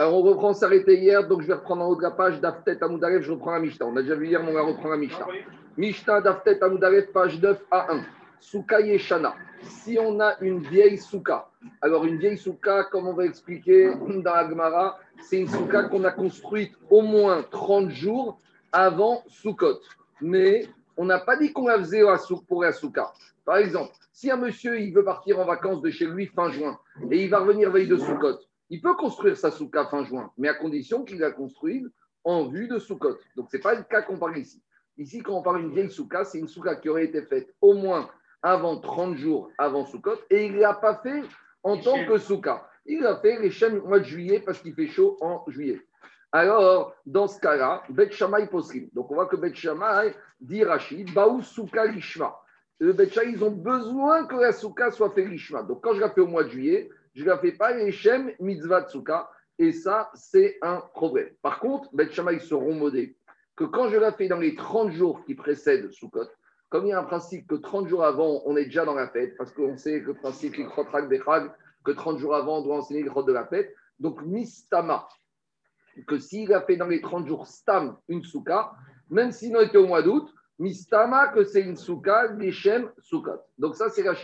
Alors, on reprend, s'arrêter hier, donc je vais reprendre en haut de la page d'Aftet Amoudarev, je reprends la Mishnah. On a déjà vu hier, mais on va reprendre la Mishnah. Mishnah d'Aftet Amoudarev, page 9 à 1. Souka Yeshana. Si on a une vieille souka, alors une vieille souka, comme on va expliquer dans la Gemara, c'est une souka qu'on a construite au moins 30 jours avant Soukot. Mais on n'a pas dit qu'on la faisait pour la souka. Par exemple, si un monsieur il veut partir en vacances de chez lui fin juin et il va revenir veille de Soukot, il peut construire sa souka fin juin, mais à condition qu'il la construise en vue de Soukot. Donc, ce n'est pas le cas qu'on parle ici. Ici, quand on parle d'une vieille souka, c'est une souka qui aurait été faite au moins avant 30 jours avant Soukot et il ne l'a pas fait en tant que souka. Il a fait les chaînes au mois de juillet parce qu'il fait chaud en juillet. Alors, dans ce cas-là, Bet Shammai possible. Donc, on voit que Bet Shammai dit Rachid, Baou Souka Lishma. Le Bet ils ont besoin que la souka soit fait Lishma. Donc, quand je la fais au mois de juillet, je ne la fais pas les Shem Mitzvah Tsuka. Et ça, c'est un problème. Par contre, Bet Shammai seront modés que quand je la fais dans les 30 jours qui précèdent Sukkot, comme il y a un principe que 30 jours avant, on est déjà dans la fête, parce qu'on sait que le principe des que 30 jours avant, on doit enseigner le de la fête. Donc, Mistama, que s'il a fait dans les 30 jours Stam une souka, même s'il n'était au mois d'août, Mistama, que c'est une souka, Geshem Sukkot. Donc, ça, c'est la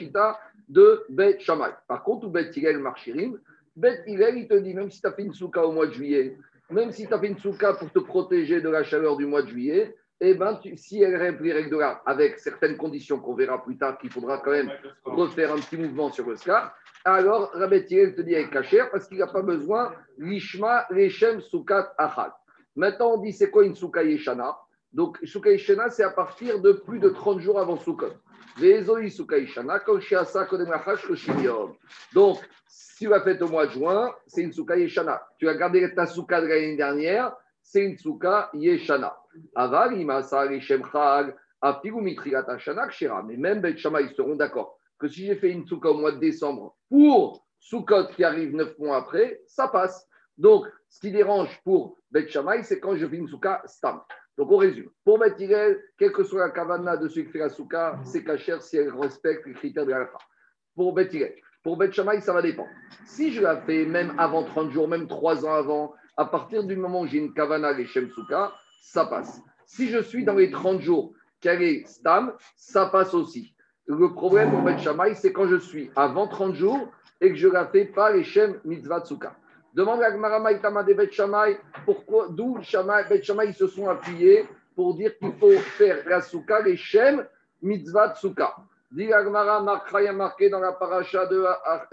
de Bet Shammai. Par contre, ou Bet Hillel Marchirim, Bet Hillel, il te dit, même si tu as fait une souka au mois de juillet, même si tu as fait une souka pour te protéger de la chaleur du mois de juillet, eh ben, si elle remplit les règles de l'art, avec certaines conditions qu'on verra plus tard, qu'il faudra quand même refaire un petit mouvement sur le scar, alors Rabbi Hillel te dit avec Kacher, parce qu'il n'a pas besoin l'ishma leshem soukat achad. Maintenant, on dit c'est quoi une souka yeshana? Donc, souka yeshana, c'est à partir de plus de 30 jours avant soukot. Donc, si tu l'as fait au mois de juin, c'est une souka yeshana. Tu as gardé ta souka de l'année dernière, c'est une souka yeshana. Aval, afigu shana. Mais même Bet Shama, seront d'accord que si j'ai fait une souka au mois de décembre pour soukot qui arrive neuf mois après, ça passe. Donc, ce qui dérange pour Bet Shammai, c'est quand je fais une souka stam. Donc on résume. Pour Beth quelle que soit la kavana de celui qui fait la souka, c'est cachère si elle respecte les critères de la Pour Beth Pour Beth ça va dépendre. Si je la fais même avant 30 jours, même 3 ans avant, à partir du moment où j'ai une kavana les Shem Souka, ça passe. Si je suis dans les 30 jours qu'elle est stam, ça passe aussi. Le problème pour Beth c'est quand je suis avant 30 jours et que je la fais pas les Shem Mitzvah Souka. Demande à Gmara Maïtama de Bet pourquoi, d'où Bet Shammai se sont appuyés pour dire qu'il faut faire la souka, les shem, mitzvah souka. Dit Agmara, Markra marqué dans la paracha de,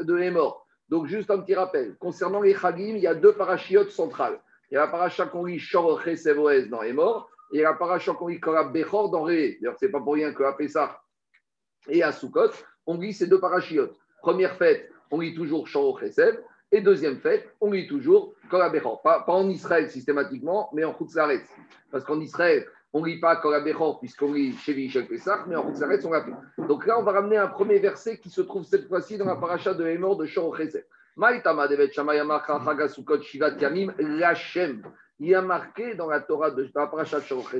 de Hémor. Donc, juste un petit rappel. Concernant les Chagim, il y a deux parachiotes centrales. Il y a la paracha qu'on lit Shor Sevoez dans Hémor, et a la paracha qu'on lit Korab Bechor dans Ré. D'ailleurs, ce n'est pas pour rien qu'à Pessah et à Sukkot, on lit ces deux parachiotes. Première fête, on lit toujours Shor Chesev. Et deuxième fête, on lit toujours Kolabechor. Pas, pas en Israël systématiquement, mais en Khutzaretz. Parce qu'en Israël, on ne lit pas Kolabechor puisqu'on lit Chevi Shel Pesach, mais en Khutzaretz, on l'a fait. Donc là, on va ramener un premier verset qui se trouve cette fois-ci dans la paracha de Hémor de Shor. Il y a marqué dans la Torah de la paracha de Shor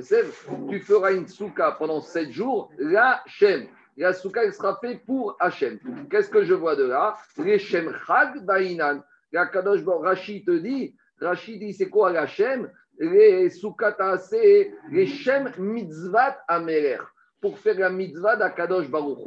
tu feras une souka pendant sept jours, Lachem la souka elle sera faite pour Hachem. Qu'est-ce que je vois de là? Les Shem Chag Bainan. La Kadosh Rachid te dit, Rachid dit c'est quoi Hachem Les souka c'est les Shem Mitzvat Ameler. Pour faire la mitzvah d'Akadosh Baruch.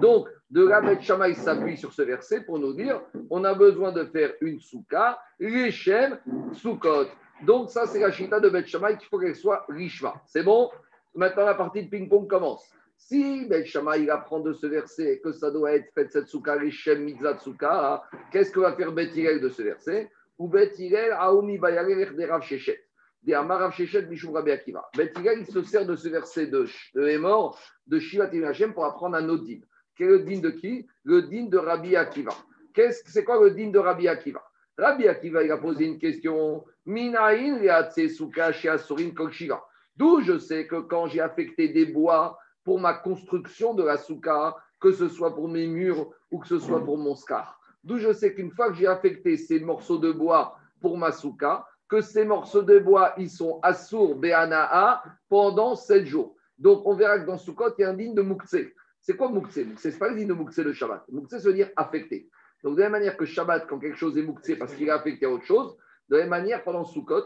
Donc, de la Bet Shammai s'appuie sur ce verset pour nous dire on a besoin de faire une souka, les Shem Soukot. Donc, ça, c'est la chita de Bet Shammai qu'il faut qu'elle soit richma. C'est bon? Maintenant, la partie de ping-pong commence. Si Ben il apprend de ce verset que ça doit être fait cette souka, Shem mitzvah souka, qu'est-ce que va faire Bet de ce verset? Ou Bet aoumi bayalech de Rav Shechet. De Amarav Shechet Mishum Rabbi Akiva. Bet il se sert de ce verset de, de mort de Shivat Hashem pour apprendre un autre din. Quel est le din de qui? Le din de Rabbi Akiva. c'est quoi le din de Rabbi Akiva? Rabbi Akiva, il a posé une question. Minaïn D'où je sais que quand j'ai affecté des bois pour ma construction de la souka, que ce soit pour mes murs ou que ce soit pour mon scar. D'où je sais qu'une fois que j'ai affecté ces morceaux de bois pour ma souka, que ces morceaux de bois, ils sont assour be'anaa pendant sept jours. Donc, on verra que dans Soukot, il y a un digne de Moukse. C'est quoi Moukse Ce n'est pas le digne de Moukse de Shabbat. Moukse, veut dire affecté. Donc, de la même manière que Shabbat, quand quelque chose est Moukse parce qu'il est affecté à autre chose, De la même manière, pendant Sukkot,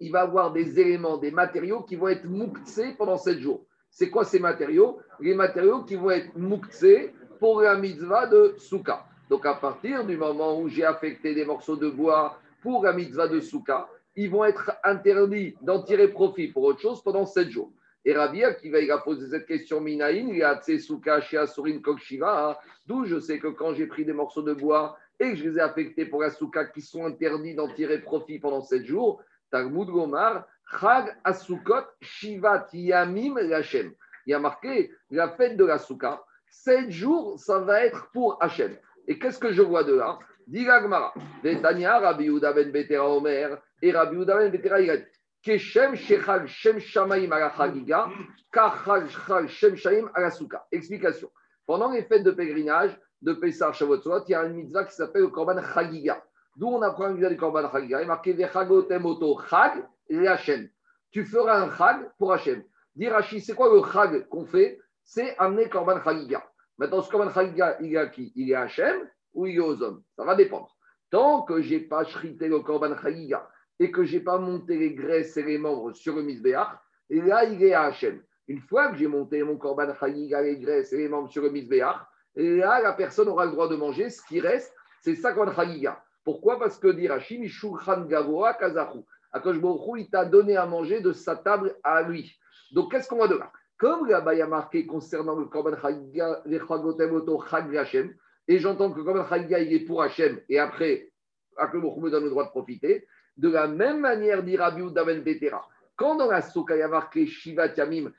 il va avoir des éléments, des matériaux qui vont être mouktsés pendant 7 jours. C'est quoi ces matériaux Les matériaux qui vont être mouktsés pour la mitzvah de Souka. Donc à partir du moment où j'ai affecté des morceaux de bois pour la mitzvah de Souka, ils vont être interdits d'en tirer profit pour autre chose pendant 7 jours. Et Rabbi qui va, a posé cette question Minaïn, il a Souka chez Asurin Kokshiva, d'où je sais que quand j'ai pris des morceaux de bois et que je les ai affectés pour la Souka qui sont interdits d'en tirer profit pendant 7 jours, Talmud Gomar, Chag Asukot Shivat Yamim Lachem. Il y a marqué la fête de la Souka, 7 jours, ça va être pour Hachem. Et qu'est-ce que je vois de là? Gmara, Vetania, Rabbi Yehuda ben Betera Omer, et Rabbi Yehuda ben Betera, dit Keshem Shechal Shem Shamaim ala Chagiga, Kachal Shem Shaim ala Souka. Explication. Pendant les fêtes de pèlerinage de Pessah Shavuot il y a une mitzvah qui s'appelle le Korban Chagiga. D'où on apprend la mitzvah du Korban Chagiga? Il est marqué Vechagotem Oto Chag et Hachem. Tu feras un Chag pour Hachem. Dire Rashi, c'est quoi le Chag qu'on fait? C'est amener Korban Chagiga. Maintenant, ce Korban Chagiga, il est à qui? Il est à Hachem ou il est aux hommes? Ça va dépendre. Tant que je n'ai pas chrité le Korban Chagiga et que je n'ai pas monté les graisses et les membres sur le Misbéach, et là, il est à Hachem. Une fois que j'ai monté mon Korban Chagiga, les graisses et les membres sur le Misbéach, là, la personne aura le droit de manger. Ce qui reste, c'est ça Korban Chagiga. Pourquoi? Parce que dit Rachim, Shulchan Gavoa Kazahu. Akash il t'a donné à manger de sa table à lui. Donc, qu'est-ce qu'on va de là? Comme là-bas, il y a marqué concernant le Korban Chagiga, les Chagotemoto Chag Hachem, et j'entends que Korban il est pour Hachem, et après, Akash me donne le droit de profiter. De la même manière, dit Rabbi Udaben Betera, quand dans la Soka, il y a marqué Shivat Yamim,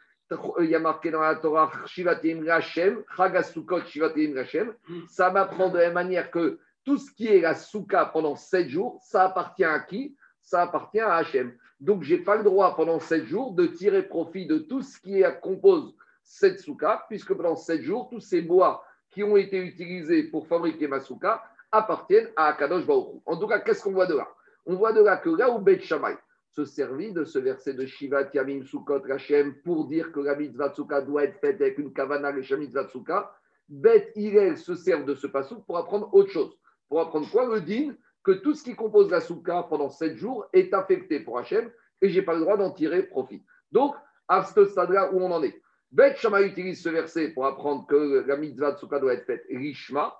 il y a marqué dans la Torah Shivat Yamim Rachem, Chagasukot Shivat Yamim Rachem, ça m'apprend de la même manière que tout ce qui est la Souka pendant sept jours, ça appartient à qui? Ça appartient à Hachem. Donc, je n'ai pas le droit pendant sept jours de tirer profit de tout ce qui compose cette Souka, puisque pendant sept jours, tous ces bois qui ont été utilisés pour fabriquer ma Souka appartiennent à Akadosh Baruch En tout cas, qu'est-ce qu'on voit de là? On voit de là que là où Beth Shammai se servit de ce verset de Shiva Yamim Sukkot Rachem pour dire que la mitzvah Tsuka doit être faite avec une kavana le mitzvah Tsuka, Beth Hillel se sert de ce passage pour apprendre autre chose. Pour apprendre quoi? Le din que tout ce qui compose la Souka pendant sept jours est affecté pour Hachem et je n'ai pas le droit d'en tirer profit. Donc, à ce stade-là où on en est, Beth Shammai utilise ce verset pour apprendre que la mitzvah Tsuka doit être faite Rishma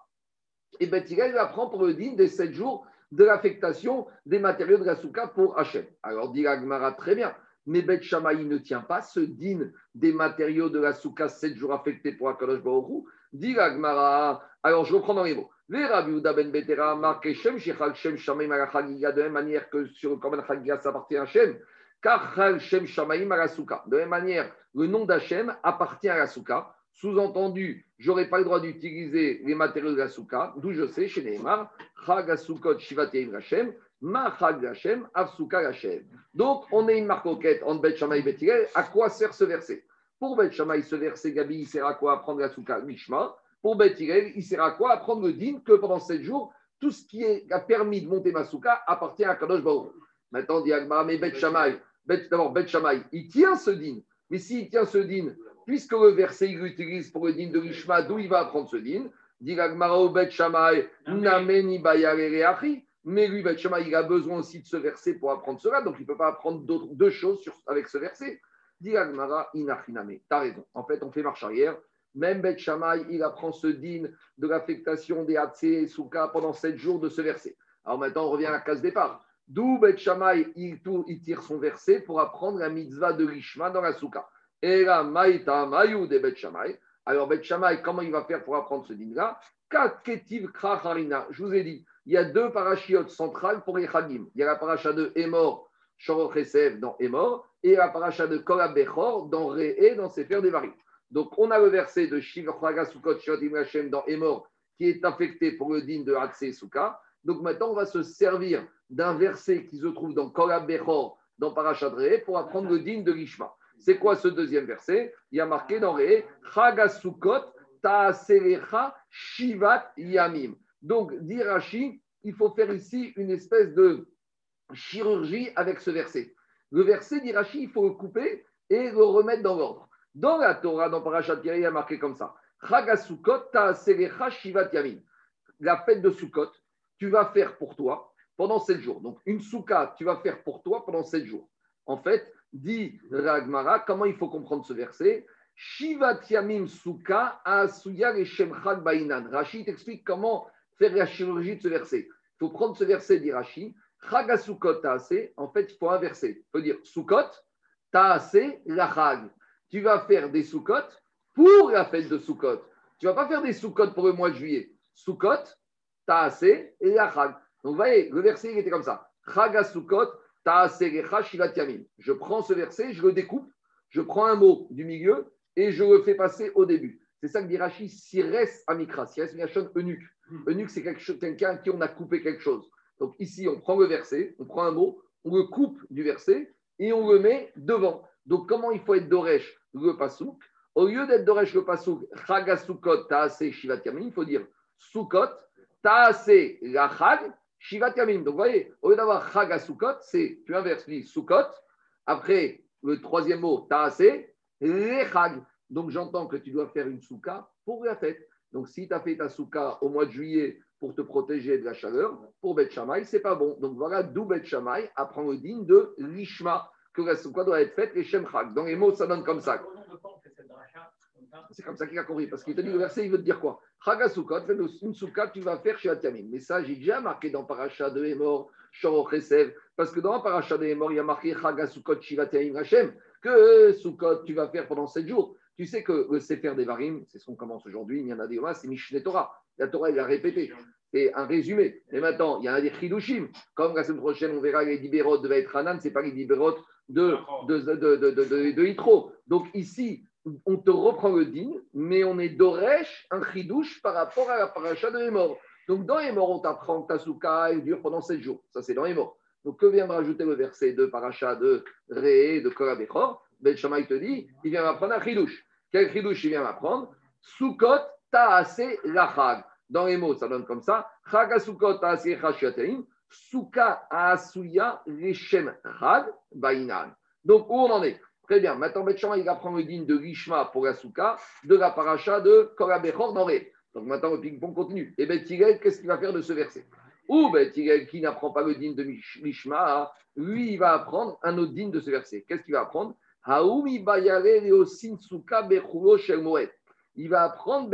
et Beth Hillel apprend pour le din des sept jours de l'affectation des matériaux de la souka pour Hachem. Alors, dit Agmara, très bien. Mais Bet Shamaï ne tient pas ce din des matériaux de la souka 7 jours affectés pour Akadosh Baruch Dit Agmara, alors je reprends dans les mots. Les Rabbi ben Betera marqué Shem Shechal Shem Shamaim de la même manière que sur le Korban Chagiga ça appartient à Hachem. Car Shem Shamaim De la même manière, le nom d'Hachem appartient à la souka. Sous-entendu, je n'aurai pas le droit d'utiliser les matériaux de la souka, d'où je sais, chez Neymar, Chag Asukot Shivateim Hashem, Ma Hashem, Avsuka Hashem. Donc, on est une marcoquette entre Bet Shammai et À quoi sert ce verset? Pour Bet Shammai, ce verset, Gabi, il sert à quoi? Apprendre la souka Mishma. Pour Bet il sert à quoi? Apprendre le din que pendant 7 jours, tout ce qui a permis de monter ma souka appartient à Kadosh Baruch. Maintenant, dit mais Bet Shammai, d'abord, Bet Shammai, il tient ce din. Mais s'il tient ce din, puisque le verset, il l'utilise pour le din de Rishma, d'où il va apprendre ce din? Dit Bet Shamay, Nameni Mais lui, Bet Shamay, il a besoin aussi de ce verset pour apprendre cela, donc il ne peut pas apprendre deux choses avec ce verset. Dit Agmara, Inachiname. Tu as raison. En fait, on fait marche arrière. Même Bet Shamay, il apprend ce din de l'affectation des Hatse et Souka pendant sept jours de ce verset. Alors maintenant, on revient à la case départ. D'où Bet Shamay, il, tire son verset pour apprendre la mitzvah de Rishma dans la Souka. Et là, Maïta, Maïou de Bet Alors, Bet comment il va faire pour apprendre ce din-là? Je vous ai dit, il y a deux parachiotes centrales pour les Chagim. Il y a la paracha de Emor, Shoroch dans Emor, et la paracha de Kolab Bechor dans Re'e, dans Sefer Devarim. Donc, on a le verset de Shiv Sukot Hashem dans Emor, qui est affecté pour le din de Hatse Suka. Donc, maintenant, on va se servir d'un verset qui se trouve dans Kolab Bechor, dans Parashat pour apprendre le din de Lishma. C'est quoi ce deuxième verset? Il y a marqué dans Ré, Chagasukot Taaselecha Shivat Yamim. Donc, dit Rashi, il faut faire ici une espèce de chirurgie avec ce verset. Le verset d'Irachi, il faut le couper et le remettre dans l'ordre. Dans la Torah, dans Parashat il y a marqué comme ça. La fête de Sukkot, tu vas faire pour toi pendant 7 jours. Donc, une souka, tu vas faire pour toi pendant 7 jours. En fait, dit Ragmara, comment il faut comprendre ce verset? Shivat Yamim Asuya Shemchad Bainan. Rachid t'explique comment faire la chirurgie de ce verset. Il faut prendre ce verset, dit Rachid. Chagasukot Taase, en fait, il faut inverser. Il faut dire Sukot, Taase, la Chag. Tu vas faire des Sukot pour la fête de Sukot. Tu ne vas pas faire des Sukot pour le mois de juillet. Sukot, Taase et la Chag. Donc, vous voyez, le verset, il était comme ça. Shivat Yamim. Je prends ce verset, je le découpe, je prends un mot du milieu et je le fais passer au début. C'est ça que dit Rachid, Sires Amikra, Sires Miachon, eunuque. Eunuque, c'est quelqu'un qui on a coupé quelque chose. Donc ici, on prend le verset, on prend un mot, on le coupe du verset et on le met devant. Donc comment il faut être Doresh le pasouk Au lieu d'être Doresh le pasouk, Chagasukot Taase Shivat Yamin, il faut dire Sukot Taase la Chag Shivat Yamin. Donc vous voyez, au lieu d'avoir Chagasukot, c'est, tu inverses, lui, Sukot. Après, le troisième mot, Taase, les Chag. Donc j'entends que tu dois faire une souka pour la fête. Donc si tu as fait ta souka au mois de juillet pour te protéger de la chaleur, pour Beth Shammai, c'est pas bon. Donc voilà d'où Beth Shammai apprend le digne de l'Ishma, que la souka doit être faite les Shemchak. Dans les mots, ça donne comme ça. C'est comme ça qu'il a compris, parce qu'il te dit le verset, il veut te dire quoi? Chagasukot, une souka tu vas faire chez Atiamim. Mais ça, j'ai déjà marqué dans Paracha de Hémor, Shor parce que dans Paracha de Hémor, il y a marqué Chagasukot Shivatamim Hashem, que Soukot, tu vas faire pendant 7 jours. Tu sais que le Sefer des Varim, c'est ce qu'on commence aujourd'hui, il y en a des c'est Mishneh Torah. La Torah, il a répété. C'est un résumé. Et maintenant, il y en a des Chidushim. Comme la semaine prochaine, on verra les Dibérot de Vaït Hanan, ce n'est pas les Dibérot de, de, de, de, de, Hitro. Donc ici, on te reprend le din, mais on est d'Oresh, un Chidouche par rapport à la paracha de Hémor. Donc dans Hémor, on t'apprend que ta souka dure pendant 7 jours. Ça, c'est dans Hémor. Donc que vient de rajouter le verset de paracha de Ré, de Korabechor Ben Shammai te dit, il vient m'apprendre un Chidouche. Quel chidouche il vient m'apprendre Soukot ta'ase lachag. Dans les mots, ça donne comme ça. Chag ta'ase. Souka asuya reshem chag bainan. Donc, où on en est? Très bien. Maintenant, Betchama, il apprend le digne de Rishma pour la souka, de la paracha de Korabechor dans Ré. Donc maintenant, le ping-pong continue. Et Bet qu'est-ce qu'il va faire de ce verset? Ou Bet qui n'apprend pas le digne de Rishma, lui, il va apprendre un autre digne de ce verset. Qu'est-ce qu'il va apprendre? Il va apprendre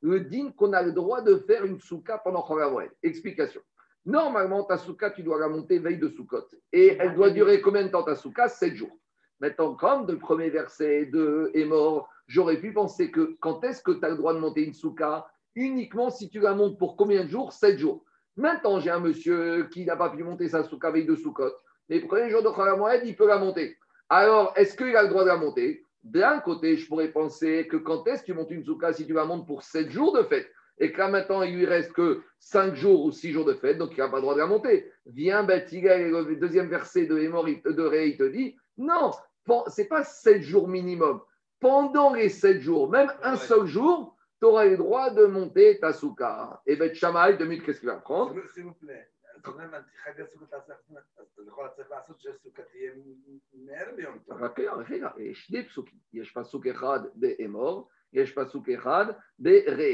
le din qu'on a le droit de faire une souka pendant Cholamoed. Explication. Normalement, ta souka, tu dois la monter veille de soukot. Et elle doit durer combien de temps ta souka? 7 jours. Maintenant, comme le premier verset de est mort, j'aurais pu penser que quand est-ce que tu as le droit de monter une souka? Uniquement si tu la montes pour combien de jours? 7 jours. Maintenant, j'ai un monsieur qui n'a pas pu monter sa souka veille de soukot. Les premiers jours de Cholamoed, il peut la monter. Alors, est-ce qu'il a le droit de la monter? D'un côté, je pourrais penser que quand est-ce que tu montes une souka si tu la montes pour 7 jours de fête? et que là maintenant il lui reste que 5 jours ou 6 jours de fête, donc il n'a pas le droit de la monter. Viens, Batiga, le deuxième verset de de Ré, il te dit non, ce n'est pas 7 jours minimum. Pendant les 7 jours, même un seul jour, tu auras le droit de monter ta souka. Et Beth Shammai, deux minutes, qu'est-ce qu'il va prendre S'il vous plaît. יש פסוק אחד באמור, יש פסוק אחד ברא.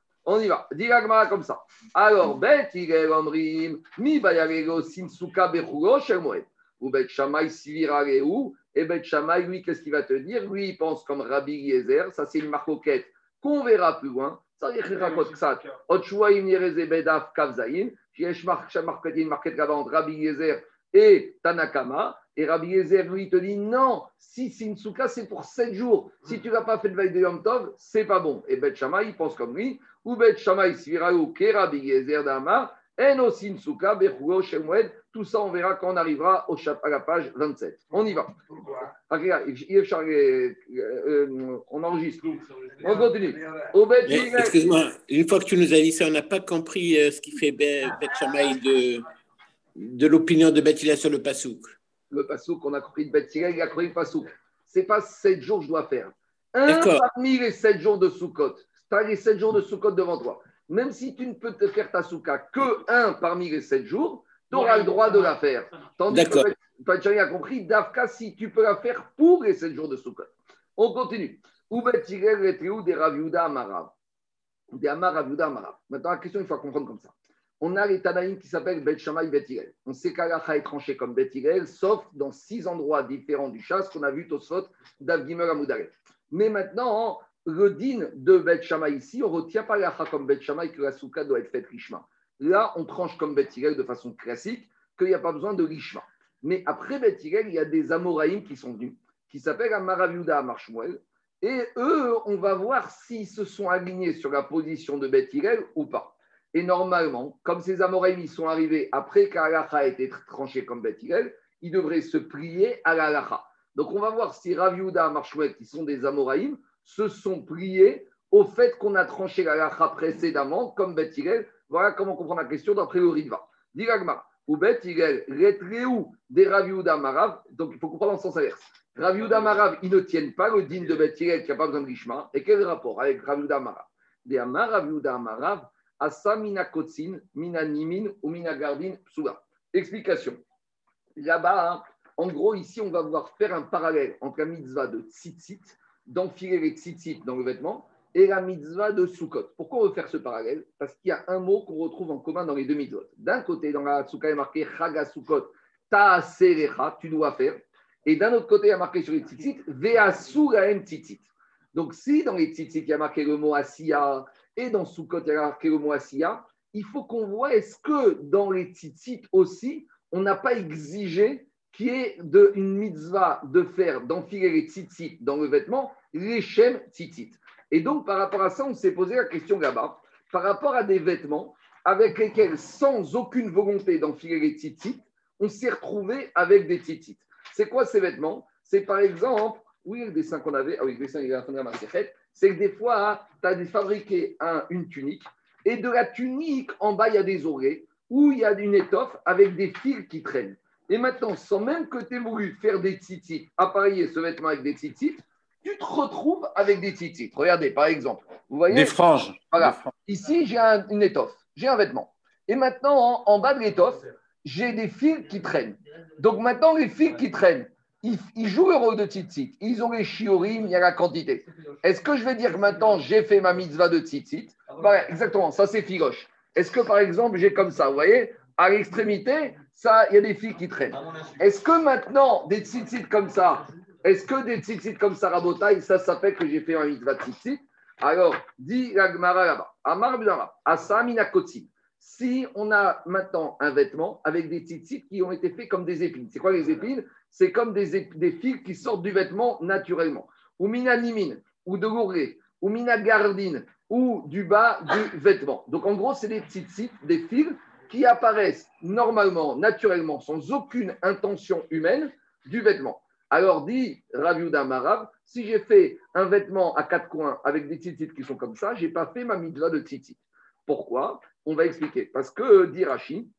On y va. Dis comme ça. Alors, Bet Higel Omrim, Mi Bayarego Sinsuka Bechulo Shel Moed. Ou Bet Shamay Sivira Reu. Et Bet Shamay, lui, qu'est-ce qu'il va te dire? Lui, il pense comme Rabbi Yezer. Ça, c'est une marcoquette qu'on verra plus loin. Ça veut dire qu'il raconte ça. Otchouaim Yereze Bedaf Kavzaïm. Yesh marquette une marquette là-bas Rabbi Yezer et Tanakama. Et Rabbi Yezer, lui, te dit non, si souka, c'est pour 7 jours. Si tu n'as pas fait de veille de Yom Tov, c'est pas bon. Et Bet Shammai, il pense comme lui. Ou Bet Shammai, Svirao, Ke Rabbi Yezer d'Amar, En aussi souka, Bechugo, Shemwed. Tout ça, on verra quand on arrivera au à la page 27. On y va. On enregistre. On continue. Excuse-moi, une fois que tu nous as dit ça, on n'a pas compris euh, ce qui fait Bet Shammai de de l'opinion de Bethila sur le Pasouk le pasouk qu'on a compris de Beth il a compris le pasouk. C'est pas sept jours que je dois faire. Un parmi les sept jours de Sukkot. Tu as les sept jours de Sukkot devant toi. Même si tu ne peux te faire ta souka que un parmi les sept jours, tu auras le droit de la faire. Tandis que Pachari a compris, Dafka, si tu peux la faire pour les sept jours de Sukkot. On continue. des Raviuda Amarav. Des Amaraviuda Amarav. Maintenant, la question, il faut comprendre comme ça. On a les Tanaïm qui s'appellent Bet Shammai Bet On sait qu'Alacha est tranché comme Bet sauf dans six endroits différents du chasse qu'on a vu Tosfot d'Avgimer Amoudaret. Mais maintenant, le de Bet Shammai ici, on ne retient pas l'Alacha comme Bet Shammai que la souka doit être faite richement. Là, on tranche comme Bet de façon classique qu'il n'y a pas besoin de richement. Mais après Bet il y a des Amoraïm qui sont venus, qui s'appellent Amaraviuda Amarshmuel. Et eux, on va voir s'ils se sont alignés sur la position de Bet ou pas. Et normalement, comme ces Amoraïm sont arrivés après qu'Alacha a été tranché comme Bet ils devraient se plier à l'Alacha. Donc on va voir si Raviuda Marshouet, qui sont des Amoraïm, se sont pliés au fait qu'on a tranché l'Alacha précédemment comme Bet Voilà comment comprendre la question d'après le Ritva. Diragma, ou Bet Hillel, des Raviuda Marav, donc il faut comprendre le sens inverse. Raviuda Marav, ils ne tiennent pas le digne de Bet qui n'a pas besoin de richement. Et quel rapport avec Raviuda Marav Des Amar Raviuda Marav, Asa mina kotsin, mina nimin ou mina gardin psula. Explication. Là-bas, hein, en gros, ici, on va voir faire un parallèle entre la mitzvah de tzitzit, d'enfiler les tzitzit dans le vêtement, et la mitzvah de Sukkot. Pourquoi on veut faire ce parallèle? Parce qu'il y a un mot qu'on retrouve en commun dans les deux mitzvot. D'un côté, dans la Sukkot, il est marqué Chaga Sukkot, Ta'aserecha, tu dois faire. Et d'un autre côté, il y a marqué sur les tzitzit, Ve'asu laem tzitzit. Donc, si dans les tzitzit, il y a marqué le mot Asiya, et dans Sukkot, il y a marqué le mot il faut qu'on voit est-ce que dans les tzitzit aussi, on n'a pas exigé qui est de, une mitzvah de faire, d'enfiler les tzitzit dans le vêtement, les shem tzitzit. Et donc, par rapport à ça, on s'est posé la question là-bas, par rapport à des vêtements avec lesquels, sans aucune volonté d'enfiler les tzitzit, on s'est retrouvé avec des tzitzit. C'est quoi ces vêtements? C'est par exemple, oui, le dessin qu'on avait, ah oui, le dessin, il est c'est que des fois, tu as fabriqué un, une tunique, et de la tunique, en bas, il y a des oreilles, où il y a une étoffe avec des fils qui traînent. Et maintenant, sans même que tu aies voulu faire des tzitzit, appareiller ce vêtement avec des tzitzit, tu te retrouves avec des tzitzit. Regardez, par exemple. Vous voyez Des franges. Voilà. Ici, j'ai une étoffe, j'ai un vêtement. Et maintenant, en bas de l'étoffe, j'ai des fils qui traînent. Donc maintenant, les fils qui traînent, ils, jouent le rôle de tzitzit. Ils ont les chiorim, il y a la quantité. Est-ce que je vais dire que maintenant j'ai fait ma mitzvah de tzitzit? Bah, Exactement, ça c'est filoche. Est-ce que par exemple j'ai comme ça, vous voyez, à l'extrémité, ça, il y a des filles qui traînent. Est-ce que maintenant des tzitzit comme ça, est-ce que des tzitzit comme ça ça, ça fait que j'ai fait ma mitzvah tzitzit? Alors, dit la là-bas, Amar si on a maintenant un vêtement avec des tzitzit qui ont été faits comme des épines. C'est quoi les épines? C'est comme des, fils qui sortent du vêtement naturellement. Ou mina nimin, ou de l'ourlet, ou mina gardine, ou du bas du vêtement. Donc en gros, c'est des tzitzit, des fils qui apparaissent normalement, naturellement, sans aucune intention humaine du vêtement. Alors dit Raviuda Marav, si j'ai fait un vêtement à quatre coins avec des tzitzit qui sont comme ça, je n'ai pas fait ma mitzvah de tzitzit. Pourquoi? On va expliquer. Parce que, dit Rachid,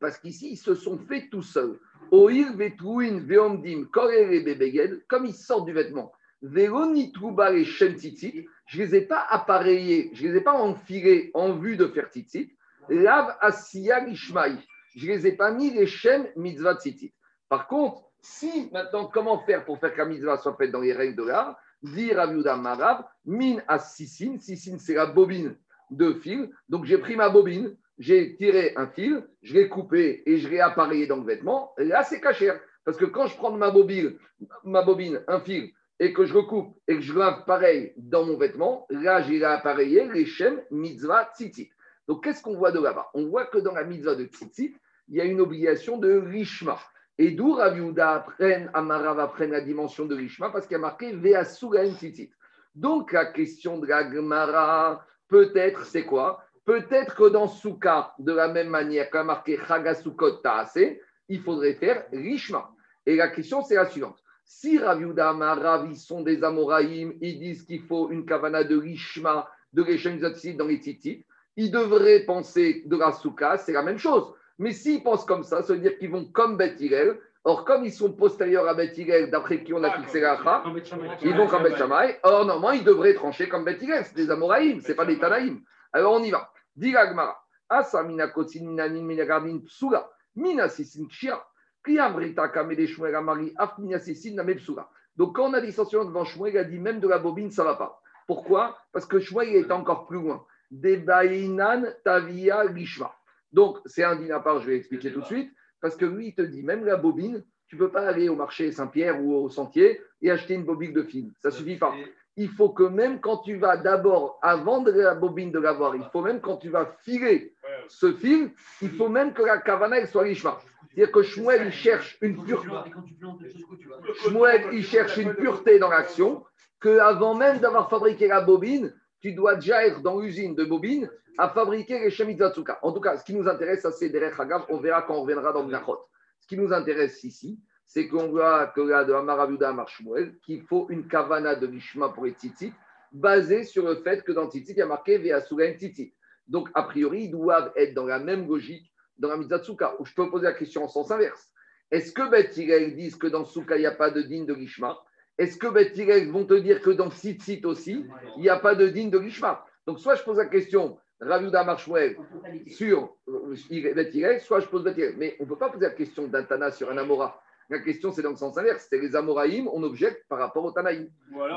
parce qu'ici, ils se sont faits tout seuls. Oir vetruin veomdim comme ils sortent du vêtement. Veroni trouba les shem tzitzit, je ne les ai pas appareillés, je ne les ai pas enfilés en vue de faire tzitzit. Lav asiya ishmaï, je ne les ai pas mis les shem mitzvah tzitzit. Par contre, si maintenant, comment faire pour faire que la mitzvah soit faite dans les règles de l'art Dire Raviuda Marav, min asisin, sisin c'est la bobine de fil. Donc j'ai pris ma bobine, j'ai tiré un fil, je l'ai coupé et je l'ai appareillé dans le vêtement. Là, c'est caché. Parce que quand je prends ma bobine, ma bobine, un fil, et que je recoupe et que je lave pareil dans mon vêtement, là, j'ai appareillé les chaînes mitzvah tzitzit. Donc, qu'est-ce qu'on voit de là-bas? On voit que dans la mitzvah de tzitzit, il y a une obligation de rishma. Et d'où Rav apprenne, Amarav apprenne la dimension de rishma, parce qu'il y a marqué Veasugaim tzitzit. Donc, la question de la Gemara, Peut-être, c'est quoi? Peut-être que dans Souka, de la même manière qu'a marqué Chagasukot Taase, il faudrait faire Rishma. Et la question, c'est la suivante. Si Rav Rav, ils sont des Amoraïm, ils disent qu'il faut une kavana de Rishma, de Reshem dans les Tzitzit, ils devraient penser de la Souka, c'est la même chose. Mais s'ils pensent comme ça, ça veut dire qu'ils vont comme Beth Or, comme ils sont postérieurs à Beth d'après qui on a ah, fixé la ils vont comme Beth Or, normalement, ils devraient trancher comme Beth C'est des Amoraïm, ce n'est pas des Tanaïm. Alors, on y va. Dis Gmara. Asa mina kotzin minanin minagardin psula. Mina sisin kshira. Kriamrita kamede shmuel amari af mina sisin name psula. Donc, quand on a dissension devant Shmuel, il a dit même de la bobine, ça ne va pas. Pourquoi? Parce que Shmuel est encore plus loin. Debainan tavia lishma. Donc, c'est un din à part, je vais expliquer tout de suite. Parce que lui, il te dit, même la bobine, tu ne peux pas aller au marché Saint-Pierre ou au Sentier et acheter une bobine de film. Ça ne suffit pas. Il faut que même quand tu vas d'abord, avant de la bobine de l'avoir, il faut même quand tu vas filer ce film, il faut même que la kavana soit lishma. C'est-à-dire que Shmuel, il cherche une pureté. Shmuel, il cherche une pureté dans l'action, qu'avant même d'avoir fabriqué la bobine, tu dois déjà être dans l'usine de bobine à fabriquer les Shemitzatsuka. En tout cas, ce qui nous intéresse, c'est derrière Hagav, on verra quand on reviendra dans le Nachot. Ce qui nous intéresse ici, c'est qu'on voit que là, de Amarabuda Marshmuel, qu'il faut une kavana de Lishma pour les tzitzit, basée sur le fait que dans tzitzit, il y a marqué Veasuga tzitzit. Donc, a priori, ils doivent être dans la même logique dans la Mitzatsuka, où je peux poser la question en sens inverse. Est-ce que Bet disent que dans Souka, il n'y a pas de digne de Gishma Est-ce que Bet vont te dire que dans Tzitzit aussi, il n'y a pas de digne de Gishma Donc, soit je pose la question, Raviuda Marshmuel, sur euh, Bet soit je pose Bet Mais on ne peut pas poser la question d'un Tana sur un Amora. La question, c'est dans le sens inverse. C'est les Amoraïm, on objecte par rapport au Tanaïm.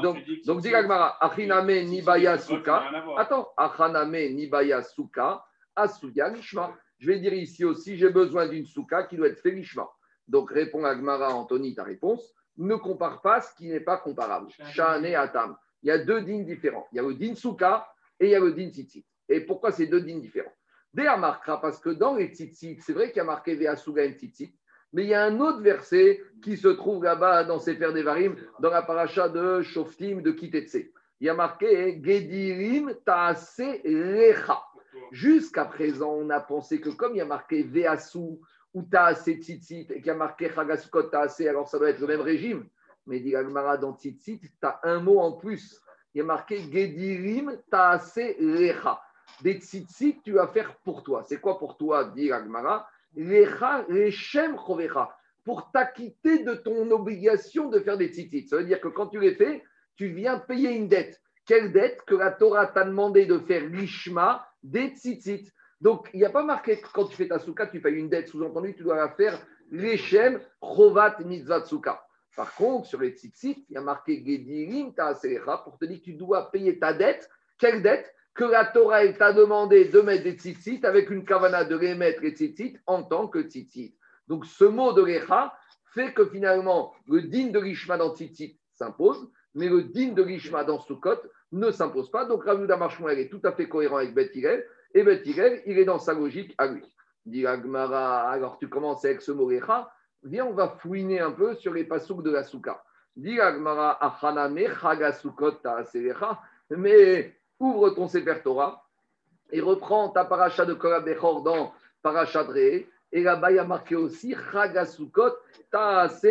donc, donc dit Gagmara, Achiname Nibaya Suka. Attends, Achaname Nibaya Suka, Asuya Gishma. Je vais dire ici aussi, j'ai besoin d'une souka qui doit être félishma. Donc répond Agmara, Anthony, ta réponse. Ne compare pas ce qui n'est pas comparable. Shane Atam. Il y a deux dînes différents. Il y a le din souka et il y a le din tzitzit. Et pourquoi ces deux dînes différents? D'ailleurs, marquera parce que dans les tzitzit, c'est vrai qu'il y a marqué Veasuga et tzitzit, mais il y a un autre verset qui se trouve là-bas dans Sefer Devarim, dans la paracha de Shoftim de Kitetse. Il y a marqué Gedirim Taase Lecha. Jusqu'à présent, on a pensé que comme il y a marqué Veasu ou Taase Tzitzit et qu'il y a marqué Chagasukot Taase, alors ça doit être le même régime. Mais dit Agmara dans Tzitzit, tu as un mot en plus. Il y a marqué Gedirim Taase Lecha. Des Tzitzit, tu vas faire pour toi. C'est quoi pour toi, dit Agmara Lecha Rechem Chovecha. Pour t'acquitter de ton obligation de faire des tzitzit. Ça veut dire que quand tu les fais, tu viens payer une dette. Quelle dette que la Torah t'a demandé de faire l'ishma des tzitzit. Donc, il n'y a pas marqué que quand tu fais ta souka, tu payes une dette. Sous-entendu, tu dois la faire l'Echem, Chovat, Mitzvah, Souka. Par contre, sur les tzitzit, il y a marqué Gedirim, Ta'aselecha, pour te dire que tu dois payer ta dette. Quelle dette? Que la Torah t'a demandé de mettre des tzitzit avec une kavana de les mettre les tzitzit en tant que tzitzit. Donc, ce mot de l'Echa fait que finalement, le din de l'Ishma dans tzitzit s'impose, mais le din de l'Ishma dans Sukkot ne s'impose pas. Donc Ravouda Marshmouel est tout à fait cohérent avec Beth et Beth il est dans sa logique à lui. Dit Agmara, alors tu commences avec ce mot viens, on va fouiner un peu sur les pasouks de la souka. Dit Agmara, mais ouvre ton Sefer Torah et reprends ta paracha de Korabechor dans paracha et là-bas, il y a marqué aussi Chagasukot Taase.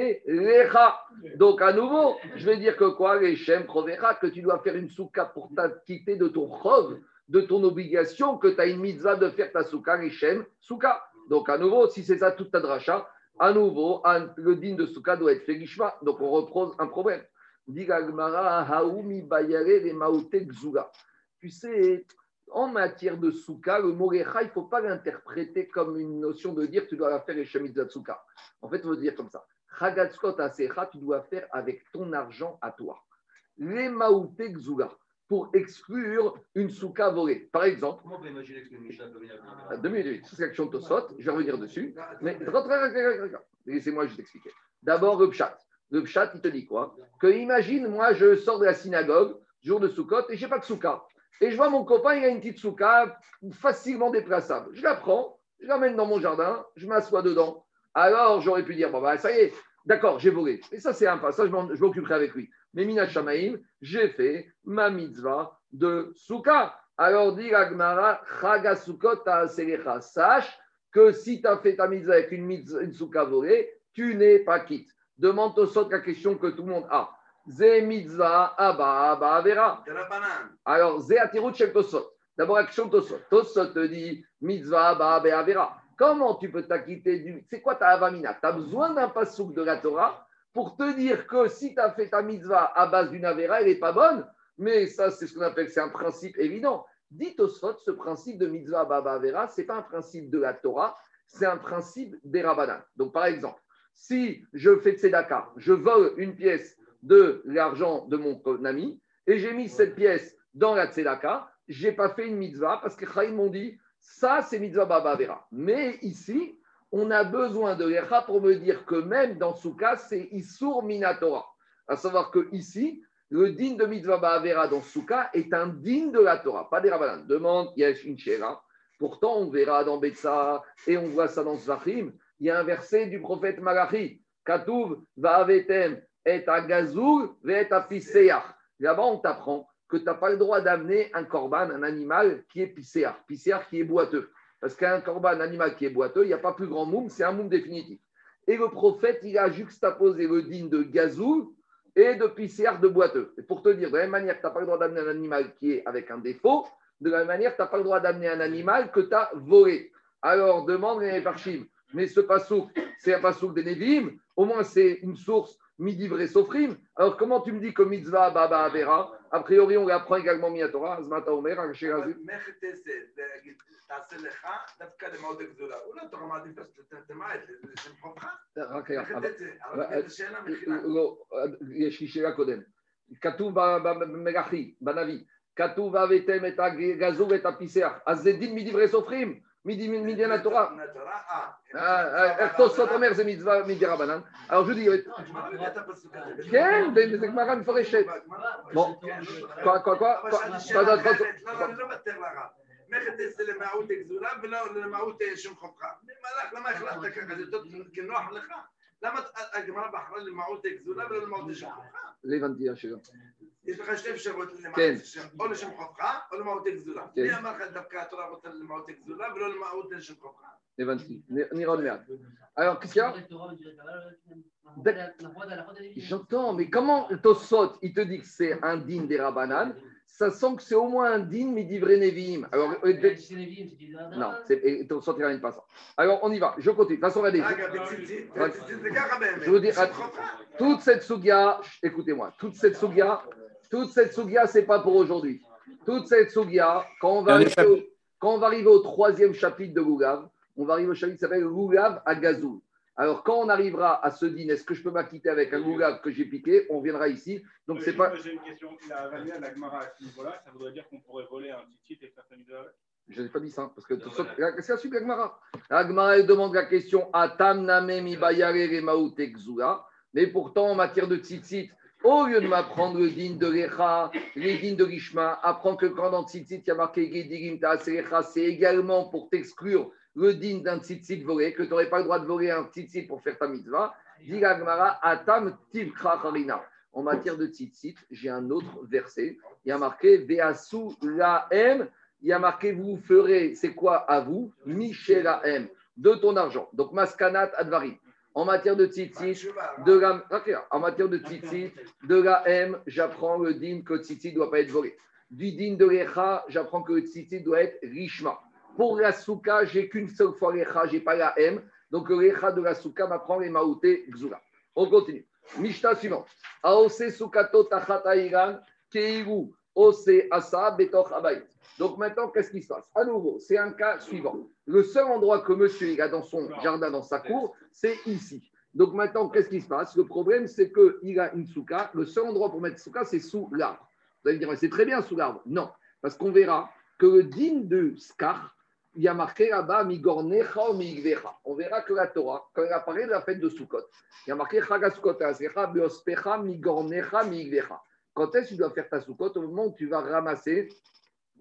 Donc, à nouveau, je vais dire que quoi Les Shem que tu dois faire une souka pour t'acquitter de ton chov, de ton obligation, que tu as une mitzvah de faire ta souka, les Shem souka. Donc, à nouveau, si c'est ça toute ta dracha, à nouveau, le din de souka doit être fait Donc, on repose un problème. Tu sais, en matière de souka, le mot il ne faut pas l'interpréter comme une notion de dire tu dois la faire et souka. En fait, il faut dire comme ça. Chagatzkot asecha, tu dois faire avec ton argent à toi. Les maouté pour exclure une souka volée. Par exemple. Comment on peut imaginer que Mishnah peut venir à Deux minutes, c'est l'action Tosot, je vais revenir dessus. Mais laissez-moi juste expliquer. D'abord, le pshat. Le pshat, il te dit quoi? Que imagine, moi, je sors de la synagogue, jour de Sukkot, et je n'ai pas de souka et je vois mon copain, il a une petite souka facilement déplaçable. Je la prends, je l'amène dans mon jardin, je m'assois dedans. Alors, j'aurais pu dire, bon, bah, ça y est, d'accord, j'ai volé. Et ça, c'est un pas, ça, je m'occuperai avec lui. Mais Mina Shamaim, j'ai fait ma mitzvah de souka. Alors, dit Agmara. Sache que si tu as fait ta mitzvah avec une, mitzvah, une souka volée, tu n'es pas quitte. Demande au sort la question que tout le monde a. Ze mitzvah abba abba avera. Alors, ze atirut shel tosot. D'abord, action tosot. Tosot te dit mitzvah abba abba avera. Comment tu peux t'acquitter du. C'est quoi ta avamina? Tu as besoin d'un pasouk de la Torah? Pour te dire que si tu as fait ta mitzvah à base d'une avera, elle n'est pas bonne. Mais ça, c'est ce qu'on appelle, c'est un principe évident. Dites au ce principe de mitzvah baba avera, ce n'est pas un principe de la Torah, c'est un principe des rabbanan. Donc, par exemple, si je fais tzedaka, je vole une pièce de l'argent de mon ami et j'ai mis cette pièce dans la tzedaka, je n'ai pas fait une mitzvah parce que Chaim m'ont dit ça, c'est mitzvah baba vera. Mais ici, on a besoin de l'echa pour me dire que même dans cas, c'est Issour Minatora. À savoir que ici, le din de mitzvah ba'avera dans Souka est un din de la Torah, pas des rabbanan. Demande Yesh Inchera. Pourtant, on verra dans Betsa et on voit ça dans Zvachim. Il y a un verset du prophète Malachi. Katuv va'avetem et agazoul ve'et apiseach. Là-bas, on t'apprend que tu n'as pas le droit d'amener un corban, un animal qui est pisséar, pisséar qui est boiteux. Parce qu'un corban, un animal qui est boiteux, il n'y a pas plus grand moum, c'est un moum définitif. Et le prophète, il a juxtaposé le din de gazou et de pisséar de boiteux. Et pour te dire, de la même manière tu n'as pas le droit d'amener un animal qui est avec un défaut, de la même manière, tu n'as pas le droit d'amener un animal que tu as volé. Alors, demande les parchim. Mais ce pasouk, c'est un pasouk des Nevim. Au moins, c'est une source midi vrai sofrim. Alors, comment tu me dis que mitzvah baba avera A priori, on apprend également Miyatora, Azmata Omer, Rashi יש לי שאלה קודם. כתוב במלאכי, בנביא, כתוב ואהבתם את הגזור ואת הפיסח, אז זה דין מדברי סופרים. מדין התורה. איך תוספות אומר זה מצווה מדי רבנן? alors je dis, כן, זה גמרא מפרשת. בוא, quoi, quoi, quoi? אני לא מוותר לרב. מכת זה למהות גזולה ולא למהות שם חופך. מלאך, למה החלטת ככה? זה טוב כנוח לך? למה הגמרא בחרה למהות גזולה ולא למהות שם חופך? זה הבנתי השאלה. יש לך שתי אפשרויות למהות כן. או לשם חופך או למהות גזולה. כן. מי אמר לך דווקא התורה רוצה למהות גזולה ולא למהות שם חופך? הבנתי, נראה עוד מעט. Alors, qu'est-ce qu'il y a J'entends, mais comment Tosot, il te dit que c'est un din des Rabbanan ça sent que c'est au moins un din midivre Nevi'im. Alors, euh, non, c'est- ramène pas ça. Alors, on y va, je continue. De toute façon, regardez. Je vous dis, toute cette sugia, écoutez-moi, toute cette sugia, toute cette sugia, c'est pas pour aujourd'hui. Toute cette sugia, quand on va arriver au, quand on va arriver au troisième chapitre de Lugav, on va arriver au chapitre qui s'appelle Lugav à Gazoul. Alors, quand on arrivera à ce dîner, est-ce que je peux m'acquitter avec un Lugav que j'ai piqué On viendra ici. Donc, c'est pas. J'ai une question. La Vania de la Gemara à ce niveau-là, ça voudrait dire qu'on pourrait voler un petit et faire mise avec Je n'ai pas dit ça, parce que c'est la suite de. L'Agmara elle demande la question Atam name mi. Mais pourtant, en matière de tzitzit, au lieu de m'apprendre le din de Recha, les din de Rishma, apprends que quand dans tzitzit, il y a marqué Gedirim c'est également pour t'exclure le din d'un tzitzit volé, que tu n'aurais pas le droit de voler un tzitzit pour faire ta mitzvah. Dit Atam. En matière de tzitzit, j'ai un autre verset. Il y a marqué Veasu laem il y a marqué vous ferez, c'est quoi à vous? Michela M, de ton argent. Donc maskanat advari. En matière de tzitzit, de la, en matière de tzitzit, de la M, j'apprends le din que tzitzit ne doit pas être volé. Du din de l'echa, j'apprends que le tzitzit doit être richma. Pour la souka, j'ai qu'une seule fois l'echa, j'ai pas la M. Donc le l'echa de la souka m'apprend les maouté gzula. On continue. Mishta suivante. Aose sukato tachat airan keiru asa betoch abayit. Donc maintenant, qu'est-ce qui se passe? À nouveau, c'est un cas suivant. Le seul endroit que monsieur il a dans son jardin, dans sa cour, c'est ici. Donc maintenant, qu'est-ce qui se passe? Le problème, c'est qu'il a une souka. Le seul endroit pour mettre souka, c'est sous l'arbre. Vous allez me dire, mais c'est très bien sous l'arbre. Non, parce qu'on verra que le digne de Skar, il y a marqué là-bas. On verra que la Torah, quand elle apparaît de la fête de Sukkot, il y a marqué. Quand est-ce que tu dois faire ta Sukkot? Au moment où tu vas ramasser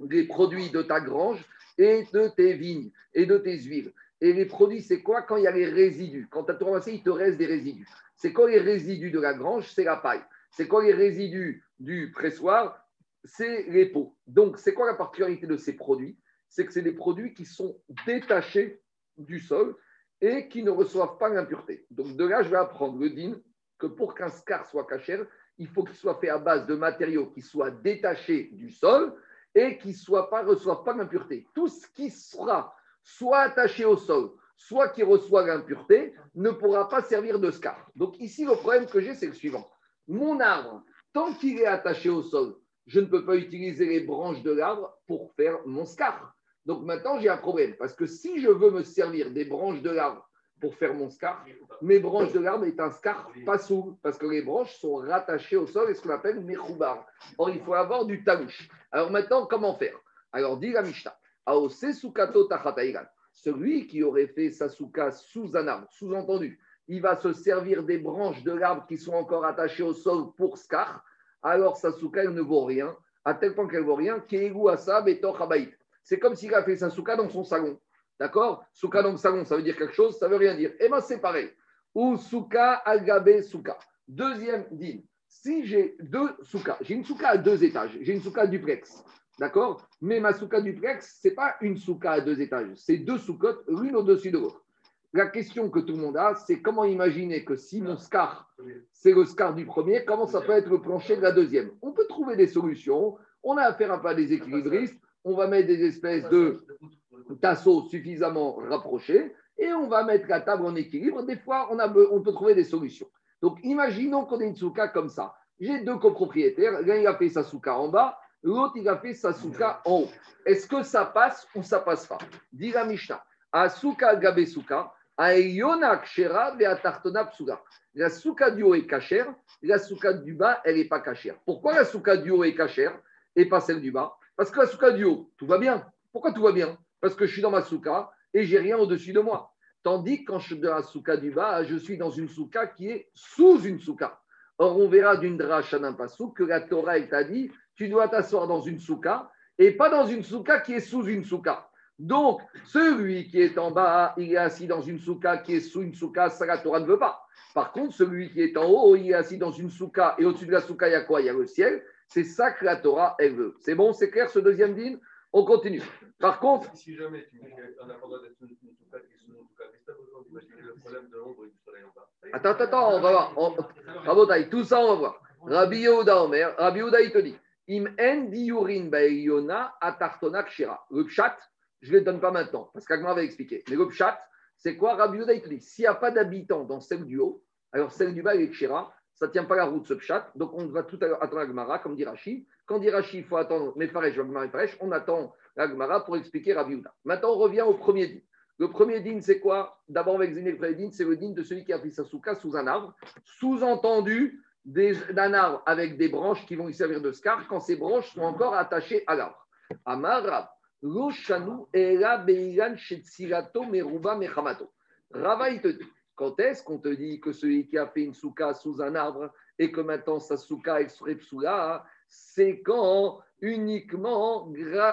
les produits de ta grange et de tes vignes et de tes huiles. Et les produits, c'est quoi? Quand il y a les résidus Quand tu as tout ramassé, il te reste des résidus. C'est quoi les résidus de la grange? C'est la paille. C'est quoi les résidus du pressoir? C'est les pots. Donc, c'est quoi la particularité de ces produits? C'est que c'est des produits qui sont détachés du sol et qui ne reçoivent pas l'impureté. Donc, de là, je vais apprendre le din que pour qu'un scar soit cachère, il faut qu'il soit fait à base de matériaux qui soient détachés du sol et qui ne pas, reçoivent pas d'impureté. Tout ce qui sera soit attaché au sol, soit qui reçoit l'impureté, ne pourra pas servir de scar. Donc ici, le problème que j'ai, c'est le suivant. Mon arbre, tant qu'il est attaché au sol, je ne peux pas utiliser les branches de l'arbre pour faire mon scar. Donc maintenant, j'ai un problème. Parce que si je veux me servir des branches de l'arbre pour faire mon scar, mes branches de l'arbre est un scar pas sourd, parce que les branches sont rattachées au sol et ce qu'on appelle mechoubar. Or, il faut avoir du talouche. Alors maintenant, comment faire? Alors, dit la Mishnah, celui qui aurait fait sa souka sous un arbre, sous-entendu, il va se servir des branches de l'arbre qui sont encore attachées au sol pour scar, alors sa souka, elle ne vaut rien, à tel point qu'elle vaut rien, c'est comme s'il a fait sa souka dans son salon. D'accord? Souka dans le salon, ça veut dire quelque chose, ça veut rien dire. Eh bien, c'est pareil. Ou souka, agabe, souka. Deuxième din. Si j'ai deux soukas, j'ai une souka à deux étages, j'ai une souka duplex. D'accord? Mais ma souka duplex, ce n'est pas une souka à deux étages, c'est deux soukottes, l'une au-dessus de l'autre. La question que tout le monde a, c'est comment imaginer que si mon scar, c'est le scar du premier, comment ça peut être le plancher de la deuxième? On peut trouver des solutions. On a affaire un peu à des équilibristes. On va mettre des espèces de tasseaux suffisamment rapprochés et on va mettre la table en équilibre. Des fois, on, a, peut trouver des solutions. Donc, imaginons qu'on ait une souka comme ça. J'ai deux copropriétaires. L'un, il a fait sa souka en bas. L'autre, il a fait sa souka en haut. Est-ce que ça passe ou ça passe pas? Dit la Mishnah. Asuka gabe souka. La souka du haut est cachère, la souka du bas, elle n'est pas cachère. Pourquoi la souka du haut est cachère et pas celle du bas? Parce que la souka du haut, tout va bien. Pourquoi tout va bien? Parce que je suis dans ma souka et j'ai rien au-dessus de moi. Tandis que quand je suis dans la souka du bas, je suis dans une souka qui est sous une souka. Or, on verra d'une drache d'un pasou que la Torah t'a dit tu dois t'asseoir dans une souka et pas dans une souka qui est sous une souka. Donc, celui qui est en bas, il est assis dans une souka qui est sous une souka, ça la Torah ne veut pas. Par contre, celui qui est en haut, il est assis dans une souka et au-dessus de la souka, il y a quoi? Il y a le ciel. C'est ça que la Torah, elle veut. C'est bon, c'est clair ce deuxième dîne On continue. Par contre. Si jamais tu d'être sous le problème de l'ombre et du soleil en bas Attends, attends, on va voir. On... tout ça, on va voir. Rabbi Yehuda Omer, Rabbi Yehuda, il te dit Im en diurin baeyona atartonak shira. Le chat, je ne les donne pas maintenant, parce qu'Agma va expliquer. Mais le chat, c'est quoi? Rabbi Yehuda, il te dit s'il n'y a pas d'habitants dans celle du haut, alors celle du bas, est shira, ça ne tient pas la route, ce chat. Donc on va tout à l'heure attendre Agmara, comme dit Rashi. Quand dit Rashi, il faut attendre Mefaresh, Mefaresh, on attend l'Agmara pour expliquer Rabbi. Maintenant, on revient au premier din. Le premier din, c'est quoi? D'abord, on va examiner le premier din, c'est le din de celui qui a pris sa souka sous un arbre. Sous-entendu, d'un arbre avec des branches qui vont lui servir de scar quand ces branches sont encore attachées à l'arbre. Amar Loshanu Era Meruba Mechamato. Rava, il te dit, quand est-ce qu'on te dit que celui qui a fait une souka sous un arbre et que maintenant sa souka est psoula, c'est quand uniquement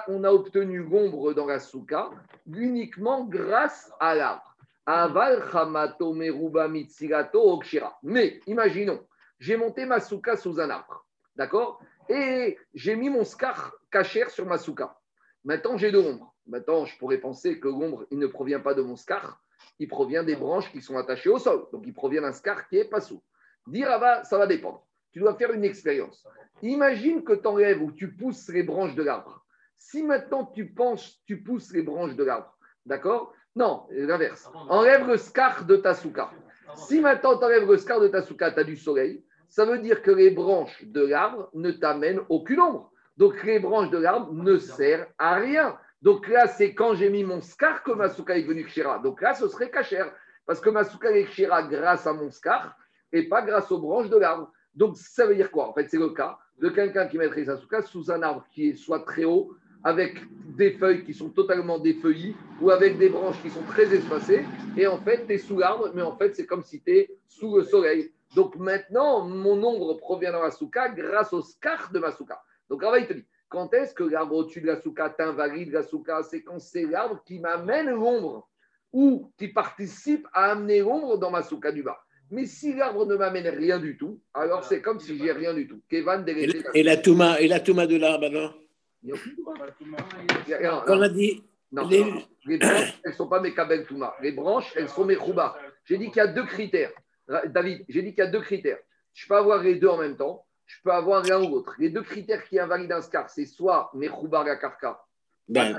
on a obtenu l'ombre dans la souka, uniquement grâce à l'arbre. Aval Chamato Meruba Mitsirato Okshira. Mais imaginons, j'ai monté ma souka sous un arbre. D'accord? Et j'ai mis mon scar cachère sur ma souka. Maintenant, j'ai de l'ombre. Maintenant, je pourrais penser que l'ombre, il ne provient pas de mon scar, il provient des branches qui sont attachées au sol. Donc, il provient d'un scar qui est pas sous. Dire, ah ça va dépendre. Tu dois faire une expérience. Imagine que tu enlèves ou tu pousses les branches de l'arbre. Si maintenant tu penses, tu pousses les branches de l'arbre, d'accord? Non, l'inverse. Enlève le scar de ta souka. Si maintenant tu enlèves le scar de ta souka, tu as du soleil, ça veut dire que les branches de l'arbre ne t'amènent aucune ombre. Donc les branches de l'arbre ne servent à rien. Donc là, c'est quand j'ai mis mon scar que ma souka est venue kshira. Donc là, ce serait cachère. Parce que ma souka est kshira grâce à mon scar et pas grâce aux branches de l'arbre. Donc ça veut dire quoi? En fait, c'est le cas de quelqu'un qui mettrait sa souka sous un arbre qui est soit très haut, avec des feuilles qui sont totalement défeuillies ou avec des branches qui sont très espacées. Et en fait, tu es sous l'arbre, mais en fait, c'est comme si tu es sous le soleil. Donc maintenant, mon ombre provient dans la souka grâce au scar de ma souka. Donc là, il te dit, quand est-ce que l'arbre au-dessus de la souka t'invalide la souka C'est quand c'est l'arbre qui m'amène l'ombre ou qui participe à amener l'ombre dans ma souka du bas. Mais si l'arbre ne m'amène rien du tout, alors c'est comme si j'ai rien du tout. et, la, touma, et la touma de l'arbre, non On a dit. les... branches, elles ne sont pas mes kabel touma. Les branches, elles sont mes rouba. J'ai dit qu'il y a deux critères. David, j'ai dit qu'il y a deux critères. Je peux avoir les deux en même temps, je peux avoir l'un ou l'autre. Les deux critères qui invalident un scar, c'est soit mes la karka, ben.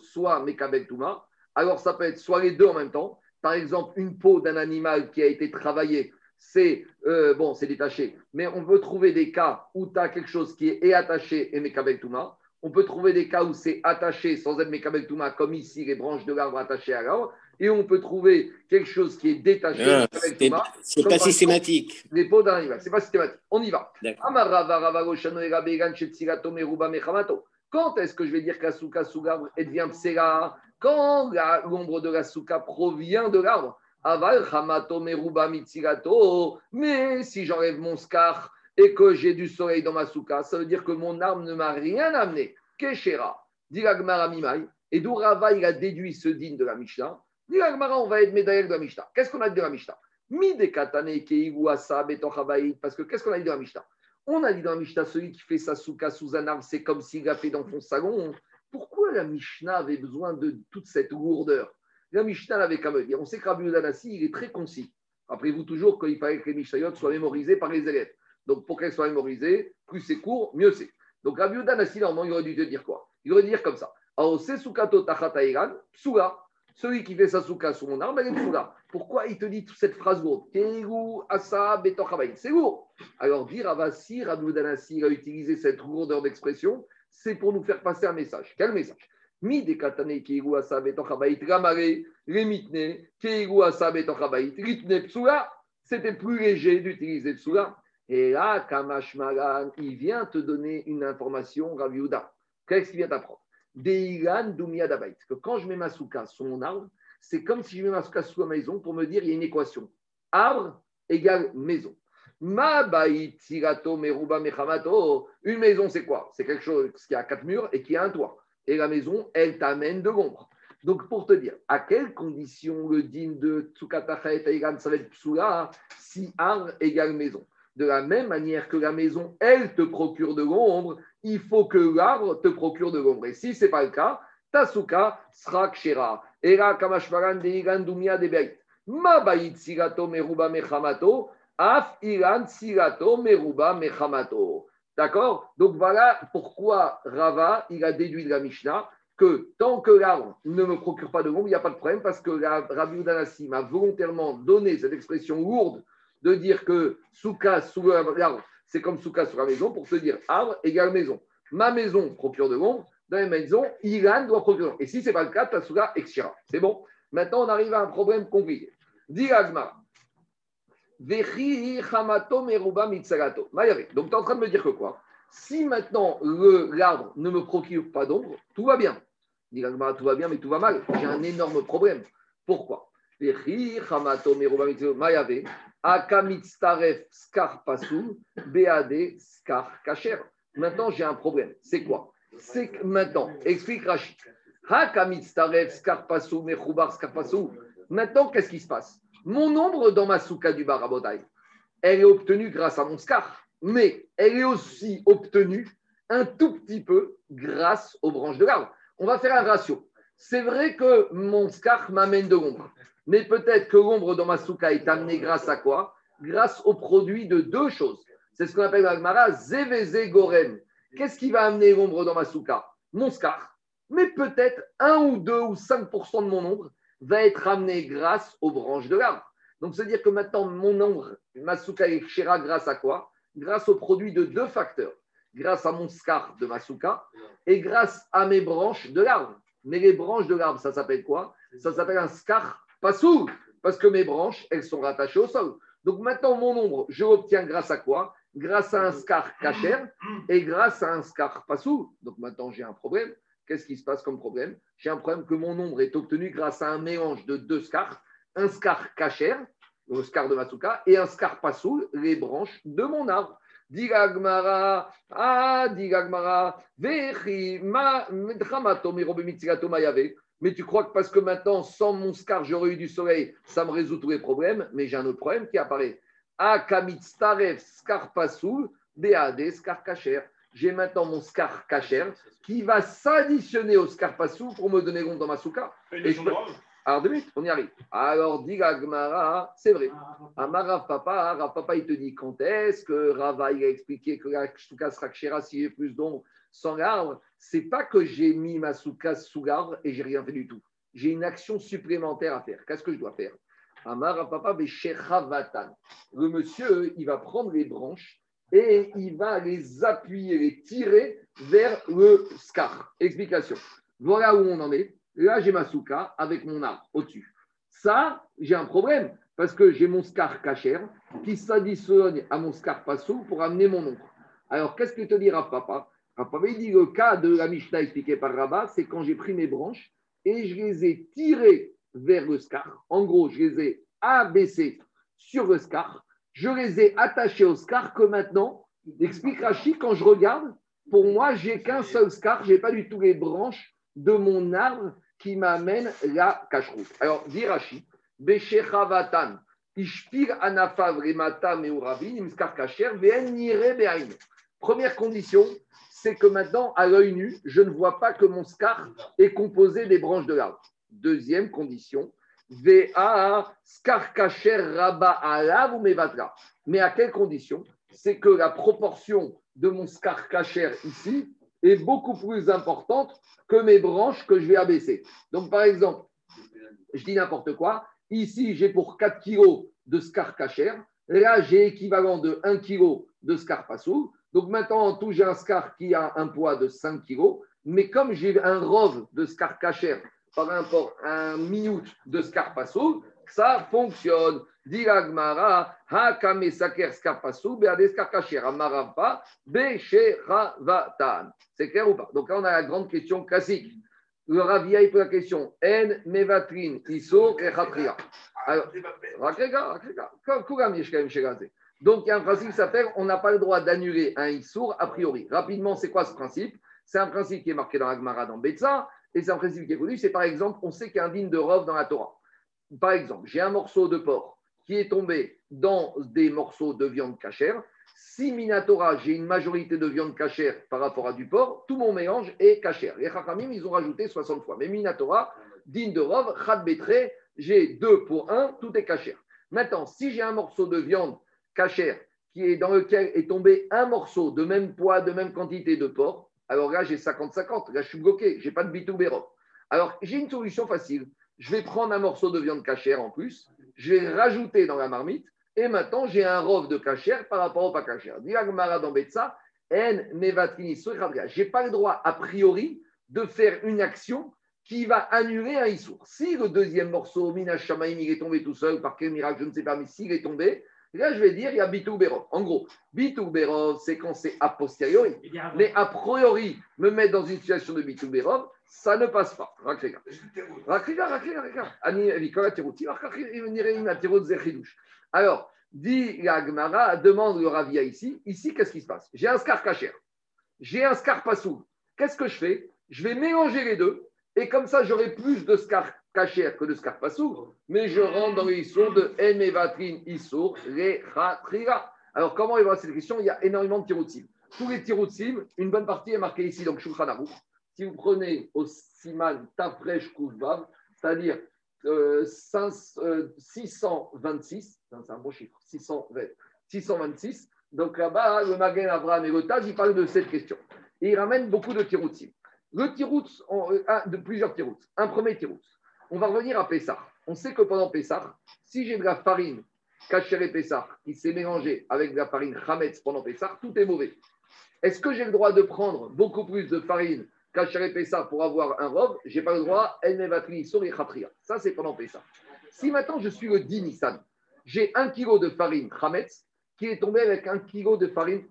soit touma. Alors ça peut être soit les deux en même temps. Par exemple, une peau d'un animal qui a été travaillée, c'est euh, bon, c'est détaché. Mais on peut trouver des cas où tu as quelque chose qui est attaché et Mekabel Touma. On peut trouver des cas où c'est attaché sans être Mekabel Touma, comme ici les branches de l'arbre attachées à l'arbre. Et on peut trouver quelque chose qui est détaché. Ah, c'est pas systématique. Les peaux d'un animal, c'est pas systématique. On y va. Quand est-ce que je vais dire que la souka sous l'arbre devient psera? Quand l'ombre de la souka provient de l'arbre? Aval hamato meruba mitzirato. Mais si j'enlève mon scar et que j'ai du soleil dans ma souka, ça veut dire que mon arbre ne m'a rien amené. Keshera. Dit Et d'où Rava, il a déduit ce digne de la Mishnah. Dit on va être médaillé de la Mishnah. Qu'est-ce qu'on a dit de la Mishnah? Parce que qu'est-ce qu'on a dit de la Mishnah? On a dit dans la Mishnah, celui qui fait sa souka sous un arbre, c'est comme s'il a fait dans son salon. Pourquoi la Mishnah avait besoin de toute cette lourdeur? La Mishnah avait qu'à me dire. On sait que Rabbi Udanassi, il est très concis. Rappelez-vous toujours qu'il fallait que les Mishnayot soient mémorisées par les élèves. Donc, pour qu'elles soient mémorisées, plus c'est court, mieux c'est. Donc, Rabbi Udanassi, normalement, il aurait dû te dire quoi? Il aurait dû dire comme ça. Celui qui fait sa souka sous mon arbre, elle est psula. Pourquoi il te dit toute cette phrase lourde? C'est lourd. Alors, dire Avassi, Rabbi Udanassi a utilisé cette lourdeur d'expression, c'est pour nous faire passer un message. Quel message? C'était plus léger d'utiliser psula. Et là, Kamash Magan, il vient te donner une information, Raviuda. Qu'est-ce qu'il vient t'apprendre? Deilan Dumia Dabait. Que quand je mets ma souka sur mon arbre, c'est comme si je mets ma souka sur ma maison pour me dire il y a une équation. Arbre égale maison. Ma meruba mechamato. Une maison, c'est quoi? C'est quelque chose qui a quatre murs et qui a un toit et la maison, elle t'amène de l'ombre. Donc, pour te dire, à quelles conditions le digne de Tsukatachet va être psula si ar égale maison? De la même manière que la maison, elle te procure de l'ombre, il faut que l'arbre te procure de l'ombre. Et si ce n'est pas le cas, Tasuka sera kshera. Era kamashvaran de Igan dumia de beit. Ma baït sigato meruba mechamato. Af ilan sigato meruba mechamato. D'accord? Donc voilà pourquoi Rava, il a déduit de la Mishnah que tant que l'arbre ne me procure pas de l'ombre, il n'y a pas de problème parce que Rabbi Udanassi m'a volontairement donné cette expression lourde de dire que souka sous l'arbre, c'est comme souka sur la maison pour se dire arbre égale maison. Ma maison procure de l'ombre, dans la maison, Iran doit procurer. Et si ce n'est pas le cas, Tatsuga exira. C'est bon Maintenant, on arrive à un problème compliqué. Dit Agmar, donc, tu es en train de me dire que quoi? Si maintenant l'arbre ne me procure pas d'ombre, tout va bien. Tout va bien, mais tout va mal. J'ai un énorme problème. Pourquoi? Maintenant, j'ai un problème. C'est quoi? C'est que maintenant, explique Rachid. Maintenant, qu'est-ce qui se passe? Mon ombre dans ma souka du Barabotai, elle est obtenue grâce à mon scar, mais elle est aussi obtenue un tout petit peu grâce aux branches de l'arbre. On va faire un ratio. C'est vrai que mon scar m'amène de l'ombre, mais peut-être que l'ombre dans ma souka est amenée grâce à quoi? Grâce au produit de deux choses. C'est ce qu'on appelle l'agmara zeveze gorem. Qu'est-ce qui va amener l'ombre dans ma souka? Mon scar, mais peut-être un ou deux ou 5% de mon ombre va être amené grâce aux branches de l'arbre. Donc, c'est-à-dire que maintenant, mon ombre, ma souka est grâce à quoi? Grâce au produit de deux facteurs. Grâce à mon scar de ma souka et grâce à mes branches de l'arbre. Mais les branches de l'arbre, ça s'appelle quoi? Ça s'appelle un scar passou, parce que mes branches, elles sont rattachées au sol. Donc maintenant, mon ombre, je l'obtiens grâce à quoi? Grâce à un scar cachère et grâce à un scar passou. Donc maintenant, j'ai un problème. Qu'est-ce qui se passe comme problème? J'ai un problème que mon nombre est obtenu grâce à un mélange de deux scars, un scar cachère, le scar de Matsuka, et un scar passoul, les branches de mon arbre. Digagmara, ah, digagmara, vechi, ma, mais tu crois que parce que maintenant, sans mon scar, j'aurais eu du soleil, ça me résout tous les problèmes, mais j'ai un autre problème qui apparaît. J'ai maintenant mon scar kacher qui va s'additionner au scar passou pour me donner compte dans ma souka. Alors, deux minutes, on y arrive. Alors, dit Gmara, c'est vrai. Amara Papa, Papa, il te dit quand est-ce que Rava il a expliqué que la souka sera y a plus d'ombre sans l'arbre? C'est pas que j'ai mis ma souka sous l'arbre et j'ai rien fait du tout. j'ai une action supplémentaire à faire. Qu'est-ce que je dois faire? Amar papa Le monsieur, il va prendre les branches et il va les appuyer, les tirer vers le scar. Explication. Voilà où on en est. Là, j'ai ma souka avec mon arbre au-dessus. Ça, j'ai un problème parce que j'ai mon scar cachère qui s'additionne à mon scar passou pour amener mon ombre. Alors, qu'est-ce que te dira papa? Papa, il dit le cas de la Mishnah expliqué par Rabat, c'est quand j'ai pris mes branches et je les ai tirées vers le scar. En gros, je les ai abaissées sur le scar. Je les ai attachées au scar que maintenant, explique Rachid, quand je regarde, pour moi, j'ai qu'un seul scar, je n'ai pas du tout les branches de mon arbre qui m'amène la cacheroute. Alors, dit Rachid, Beshéchavatan, Ishpir Anafav Remata Meuravin, Imskar Kacher, Première condition, c'est que maintenant, à l'œil nu, je ne vois pas que mon scar est composé des branches de l'arbre. Deuxième condition, VA scar kacher raba alav ou mevatra. Mais à quelle condition? C'est que la proportion de mon scar kacher ici est beaucoup plus importante que mes branches que je vais abaisser. Donc, par exemple, je dis n'importe quoi. Ici, j'ai pour 4 kg de scar kacher. Là, j'ai équivalent de 1 kg de scar passou. Donc maintenant, en tout, j'ai un scar qui a un poids de 5 kg. Mais comme j'ai un rove de scar cacher par rapport à un minute de scar passo, ça fonctionne. Diragmara, hakame saker scar passo, beade scar cacher, amarapa, becheravatan. C'est clair ou pas? Donc là, on a la grande question classique. Le ravia, il pose la question En mevatrin, iso. Alors. Donc, il y a un principe qui s'appelle on n'a pas le droit d'annuler un Issour a priori. Rapidement, c'est quoi ce principe? C'est un principe qui est marqué dans Agmara, dans Betsa, et c'est un principe qui est connu. C'est par exemple, on sait qu'il y a un digne de Rov dans la Torah. Par exemple, j'ai un morceau de porc qui est tombé dans des morceaux de viande cachère. Si Minatora, j'ai une majorité de viande cachère par rapport à du porc, tout mon mélange est cachère. Les Chachamim, ils ont rajouté 60 fois. Mais Minatora, digne de Rov, Chad j'ai 2 pour 1, tout est cachère. Maintenant, si j'ai un morceau de viande cachère qui est dans lequel est tombé un morceau de même poids, de même quantité de porc, alors là, j'ai 50-50. Là, je suis bloqué. Je n'ai pas de bitoubéro. Alors, j'ai une solution facile. Je vais prendre un morceau de viande cachère en plus, je vais rajouter dans la marmite, et maintenant, j'ai un rove de cachère par rapport au pas cachère. Je n'ai pas le droit, a priori, de faire une action qui va annuler un issour. Si le deuxième morceau, Mina Shamaim, il est tombé tout seul, par quel miracle, je ne sais pas, mais s'il est tombé, là, je vais dire, il y a Bitou Berov. En gros, Bitou Berov, c'est quand c'est a posteriori. Mais a priori, me mettre dans une situation de Bitou Berov, ça ne passe pas. Rakriga. Rakriga, Rakriga, Rakriga. Alors, dit la demande le Ravia ici. Ici, qu'est-ce qui se passe? J'ai un scar cachère. J'ai un scar passou. Qu'est-ce que je fais? Je vais mélanger les deux. Et comme ça, j'aurai plus de scar cachère que de scarpassou, mais je rentre dans l'histoire de Emevatrin Issour, Rechatrira. Alors, comment évaluer cette question? Il y a énormément de tiroutsim. Tous les tiroutsim, une bonne partie est marquée ici, donc Shulchan Si vous prenez au Siman Tafresh Kouzbav, c'est-à-dire euh, 626, euh, c'est un bon chiffre, 626, donc là-bas, le Magen Abraham et le Taz, ils parlent de cette question. Et ils ramènent beaucoup de tiroutsim. Le tirout, euh, de plusieurs tirouts. Un premier tirout. On va revenir à Pessah. On sait que pendant Pessah, si j'ai de la farine et Pessah qui s'est mélangée avec de la farine Hametz pendant Pessah, tout est mauvais. Est-ce que j'ai le droit de prendre beaucoup plus de farine et Pessah pour avoir un robe Je n'ai pas le droit. El Nevatri Sori Ça, c'est pendant Pessah. Si maintenant je suis le 10 Nissan, j'ai un kilo de farine Hametz qui est tombé avec un kilo de farine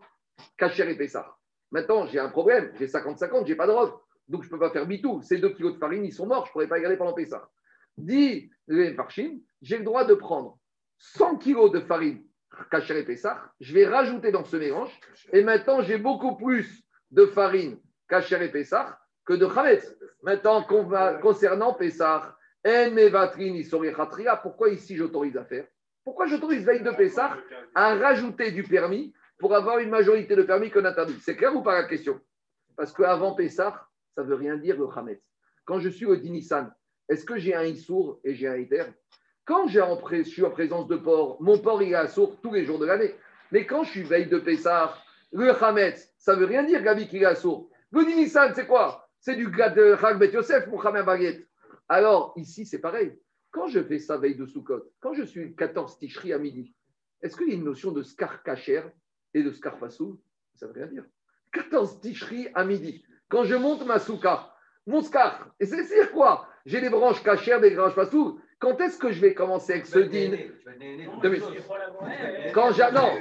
et Pessah. Maintenant, j'ai un problème. J'ai 50-50, j'ai pas de robe. Donc, je ne peux pas faire bitou. Ces deux kilos de farine, ils sont morts. Je ne pourrais pas y garder pendant Pessah. Dit les Farchim, j'ai le droit de prendre 100 kilos de farine Kacher et Pessah. Je vais rajouter dans ce mélange. Et maintenant, j'ai beaucoup plus de farine Kacher et Pessah que de Chametz. Maintenant, concernant Pessah, pourquoi ici j'autorise à faire? Pourquoi j'autorise veille de Pessah à rajouter du permis pour avoir une majorité de permis qu'on interdit? C'est clair ou pas la question? Parce qu'avant Pessah, ça ne veut rien dire le Hametz. Quand je suis au Dinissan, est-ce que j'ai un Issour et j'ai un Iter Quand j'ai je suis en présence de porc, mon porc il est à sourd tous les jours de l'année. Mais quand je suis veille de Pessah, le Hametz, ça ne veut rien dire, Gabi, qu'il est à sourd. Le Dinissan, c'est quoi? C'est du gars de Ragbet Yosef, mon Hamet Baguette. Alors, ici, c'est pareil. Quand je fais ça veille de Soukot, quand je suis 14 ticheries à midi, est-ce qu'il y a une notion de scar kacher et de scar fasoul Ça veut rien dire. 14 ticheries à midi. Quand je monte ma souka, mon scar, et c'est dire quoi? J'ai des branches cachères, des branches fasoul. Quand est-ce que je vais commencer avec ce din quand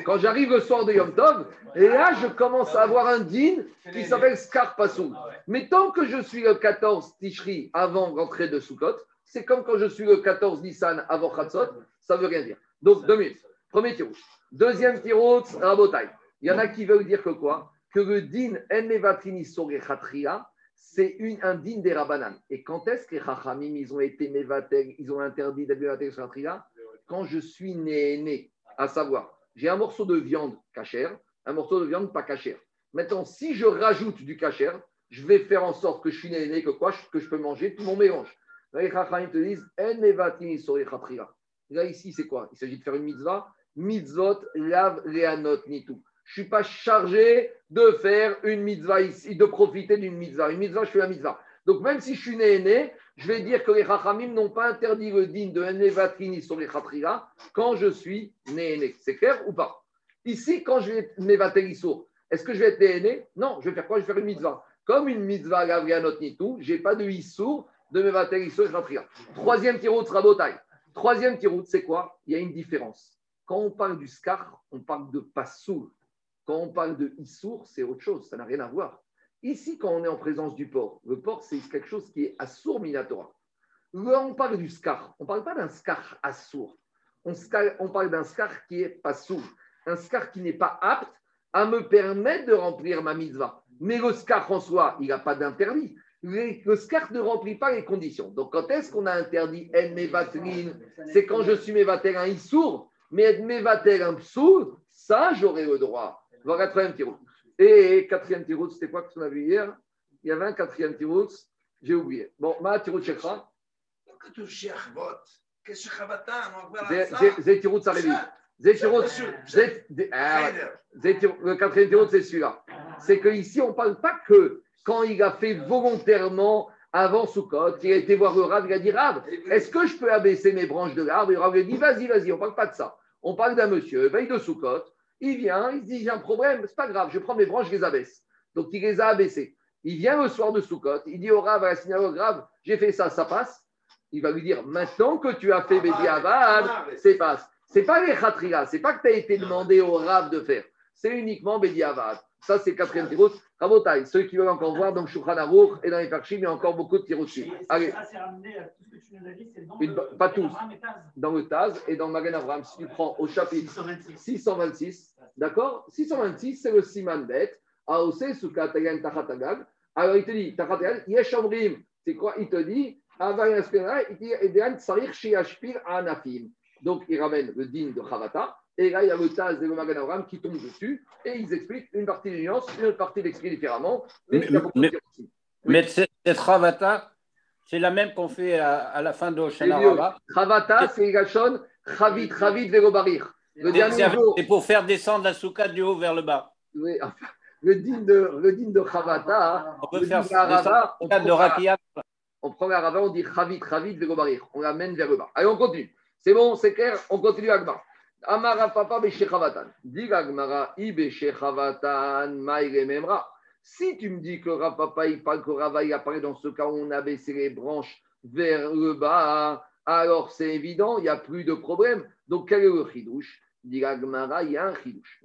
quand j'arrive le soir de Yom Tov, et là, je commence à avoir un din qui s'appelle Scar Pasoul. Mais tant que je suis le 14 Tishri avant l'entrée de Sukkot, c'est comme quand je suis le 14 Nissan avant Khatsot, ça ne veut rien dire. Donc, deux minutes. Premier tirot. Deuxième tirot, Rabotai. Il y en a qui veulent dire que quoi? Que le din En Sore Khatria, c'est un din des Rabanan. Et quand est-ce que les Chachamim, ils ont été mévatel, ils ont interdit d'être mévatel sur la Quand je suis né, né, à savoir, j'ai un morceau de viande cachère, un morceau de viande pas cachère. Maintenant, si je rajoute du cachère, je vais faire en sorte que je suis né, né que quoi, que je peux manger tout mon mélange. Les Chachamim te disent, En Là, ici, c'est quoi? Il s'agit de faire une mitzvah. Mitzvot, lave, leanot, tout. Je ne suis pas chargé de faire une mitzvah ici, de profiter d'une mitzvah. Une mitzvah, je fais la mitzvah. Donc, même si je suis né je vais dire que les Chachamim n'ont pas interdit le digne de Nevatrini sur les Khatriga quand je suis né né. C'est clair ou pas? Ici, quand je vais être Nevatel est-ce que je vais être né né Non, je vais faire quoi? Je vais faire une mitzvah. Comme une mitzvah Gavrianot Nitou, je n'ai pas de Issour de Mevatel Issour et. Troisième tirout sera Troisième tirout, c'est quoi? Il y a une différence. Quand on parle du Skar, on parle de Passoul. Quand on parle de Issour, c'est autre chose, ça n'a rien à voir. Ici, quand on est en présence du porc, le porc, c'est quelque chose qui est assour minatora. Là, on parle du scar. On ne parle pas d'un scar assour. On, on parle d'un scar qui est pas sourd. Un scar qui n'est pas apte à me permettre de remplir ma mitzvah. Mais le scar en soi, il n'a pas d'interdit. Le scar ne remplit pas les conditions. Donc, quand est-ce qu'on a interdit en C'est quand je suis mévater un issour. Mais mévater un psour, ça, j'aurai le droit. Voilà, troisième tirout. Et quatrième tirout, c'était quoi que tu a vu hier? Il y avait un quatrième tirout, j'ai oublié. Bon, ma tirout chekra. Zé tirout s'arrive. Zé tirout, ah, le quatrième tirout, c'est celui-là. C'est qu'ici, on ne parle pas que quand il a fait volontairement avant Soukot, il a été voir le Rav, il a dit Rav, est-ce que je peux abaisser mes branches de l'arbre? Et a dit Vas-y, vas-y, on ne parle pas de ça. On parle d'un monsieur, veille de Soukot, il vient, il se dit j'ai un problème, c'est pas grave, je prends mes branches, je les abaisse. Donc il les a abaissées. Il vient le soir de Soukot, il dit au Rav à la synagogue, grave, j'ai fait ça, ça passe. Il va lui dire maintenant que tu as fait Bédi Avad, c'est passe. C'est pas les khatria, c'est pas que tu as été demandé au Rav de faire, c'est uniquement Bédi Avad. Ça, c'est quatrième tirot. Rabotai, ceux qui veulent encore voir, donc Shulchan Aruch et dans les Farshim, il y a encore beaucoup de tirots Allez. Pas tous. Dans le Taz et dans le Magan Avram, si tu prends au chapitre 626, d'accord? 626, c'est le Siman Bet. Aose Sukatagan Tachatagag. Alors, il te dit, Tachatagag, Yeshamrim, c'est quoi? Il te dit, il dit, Edean Tsarir Shiashpir Anafim. Donc, il ramène le din de Chavata. Et là, il y a le Taz et le Magan qui tombent dessus et ils expliquent une partie des nuances, une autre partie l'explique différemment. Mais, mais, mais cette Ravata, c'est la même qu'on fait à, la fin de Oshana Rava. Ravata, c'est Gachon, Chavit, Chavit, Vegobarir. C'est pour faire descendre la souka du haut vers le bas. Oui, enfin, le din de, le din de Chavata, on peut faire Rakia. On prend la Rava, on dit Chavit, Chavit, Vegobarir. On l'amène vers le bas. Allez, on continue. C'est bon, c'est clair, on continue à Agmar. Amara papa beshechavatan. Digagmara i beshechavatan memra. Si tu me dis que Rapapa, il parle que Rava, il apparaît dans ce cas où on a baissé les branches vers le bas, alors c'est évident, il n'y a plus de problème. Donc quel est le chidouche? Digagmara, il y a un chidouche.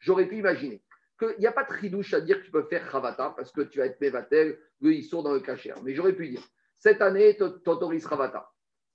J'aurais pu imaginer qu'il n'y a pas de chidouche à dire que tu peux faire chavata parce que tu vas être mevatel, le issour dans le cachère. Mais j'aurais pu dire cette année, tu autorises Khavata.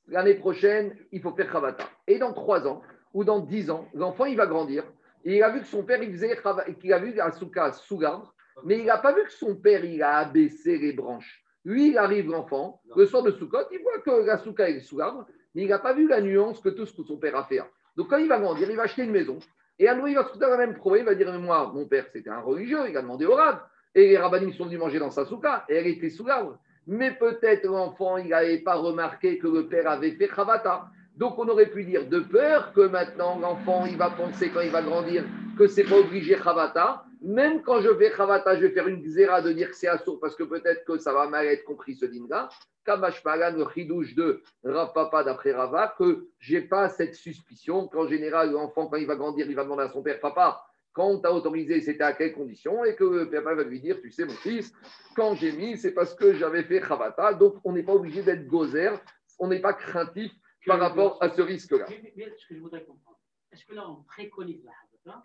L'année prochaine, il faut faire Khavata. Et dans trois ans ou dans dix ans, l'enfant, il va grandir. Et il a vu que son père, il faisait qu'il a vu un souka sous l'arbre, mais il n'a pas vu que son père, il a abaissé les branches. Lui, il arrive, l'enfant, le soir de Soukot, il voit que la souka est sous l'arbre, mais il n'a pas vu la nuance que tout ce que son père a fait. Donc, quand il va grandir, il va acheter une maison. Et à nouveau, il va se trouver la même problème. Il va dire Moi, mon père, c'était un religieux, il a demandé au rab. Et les rabbinim sont venus manger dans sa souka, et elle était sous l'arbre mais peut-être l'enfant, il n'avait pas remarqué que le père avait fait Khavata. Donc on aurait pu dire, de peur que maintenant l'enfant, il va penser quand il va grandir que c'est pas obligé Khavata, même quand je fais Chavata, je vais faire une xéra de dire que c'est assourd parce que peut-être que ça va mal être compris ce din-là. Kamashmalan, le chidouche de Rav Papa d'après Rava, que j'ai pas cette suspicion qu'en général, l'enfant, quand il va grandir, il va demander à son père, papa, quand on t'a autorisé, c'était à quelles conditions Et que le papa va lui dire, tu sais, mon fils, quand j'ai mis, c'est parce que j'avais fait Chavata. Donc, on n'est pas obligé d'être gozer, on n'est pas craintif par rapport à ce risque-là. Mais, mais ce que je voudrais comprendre, est-ce que là, on préconise la Havata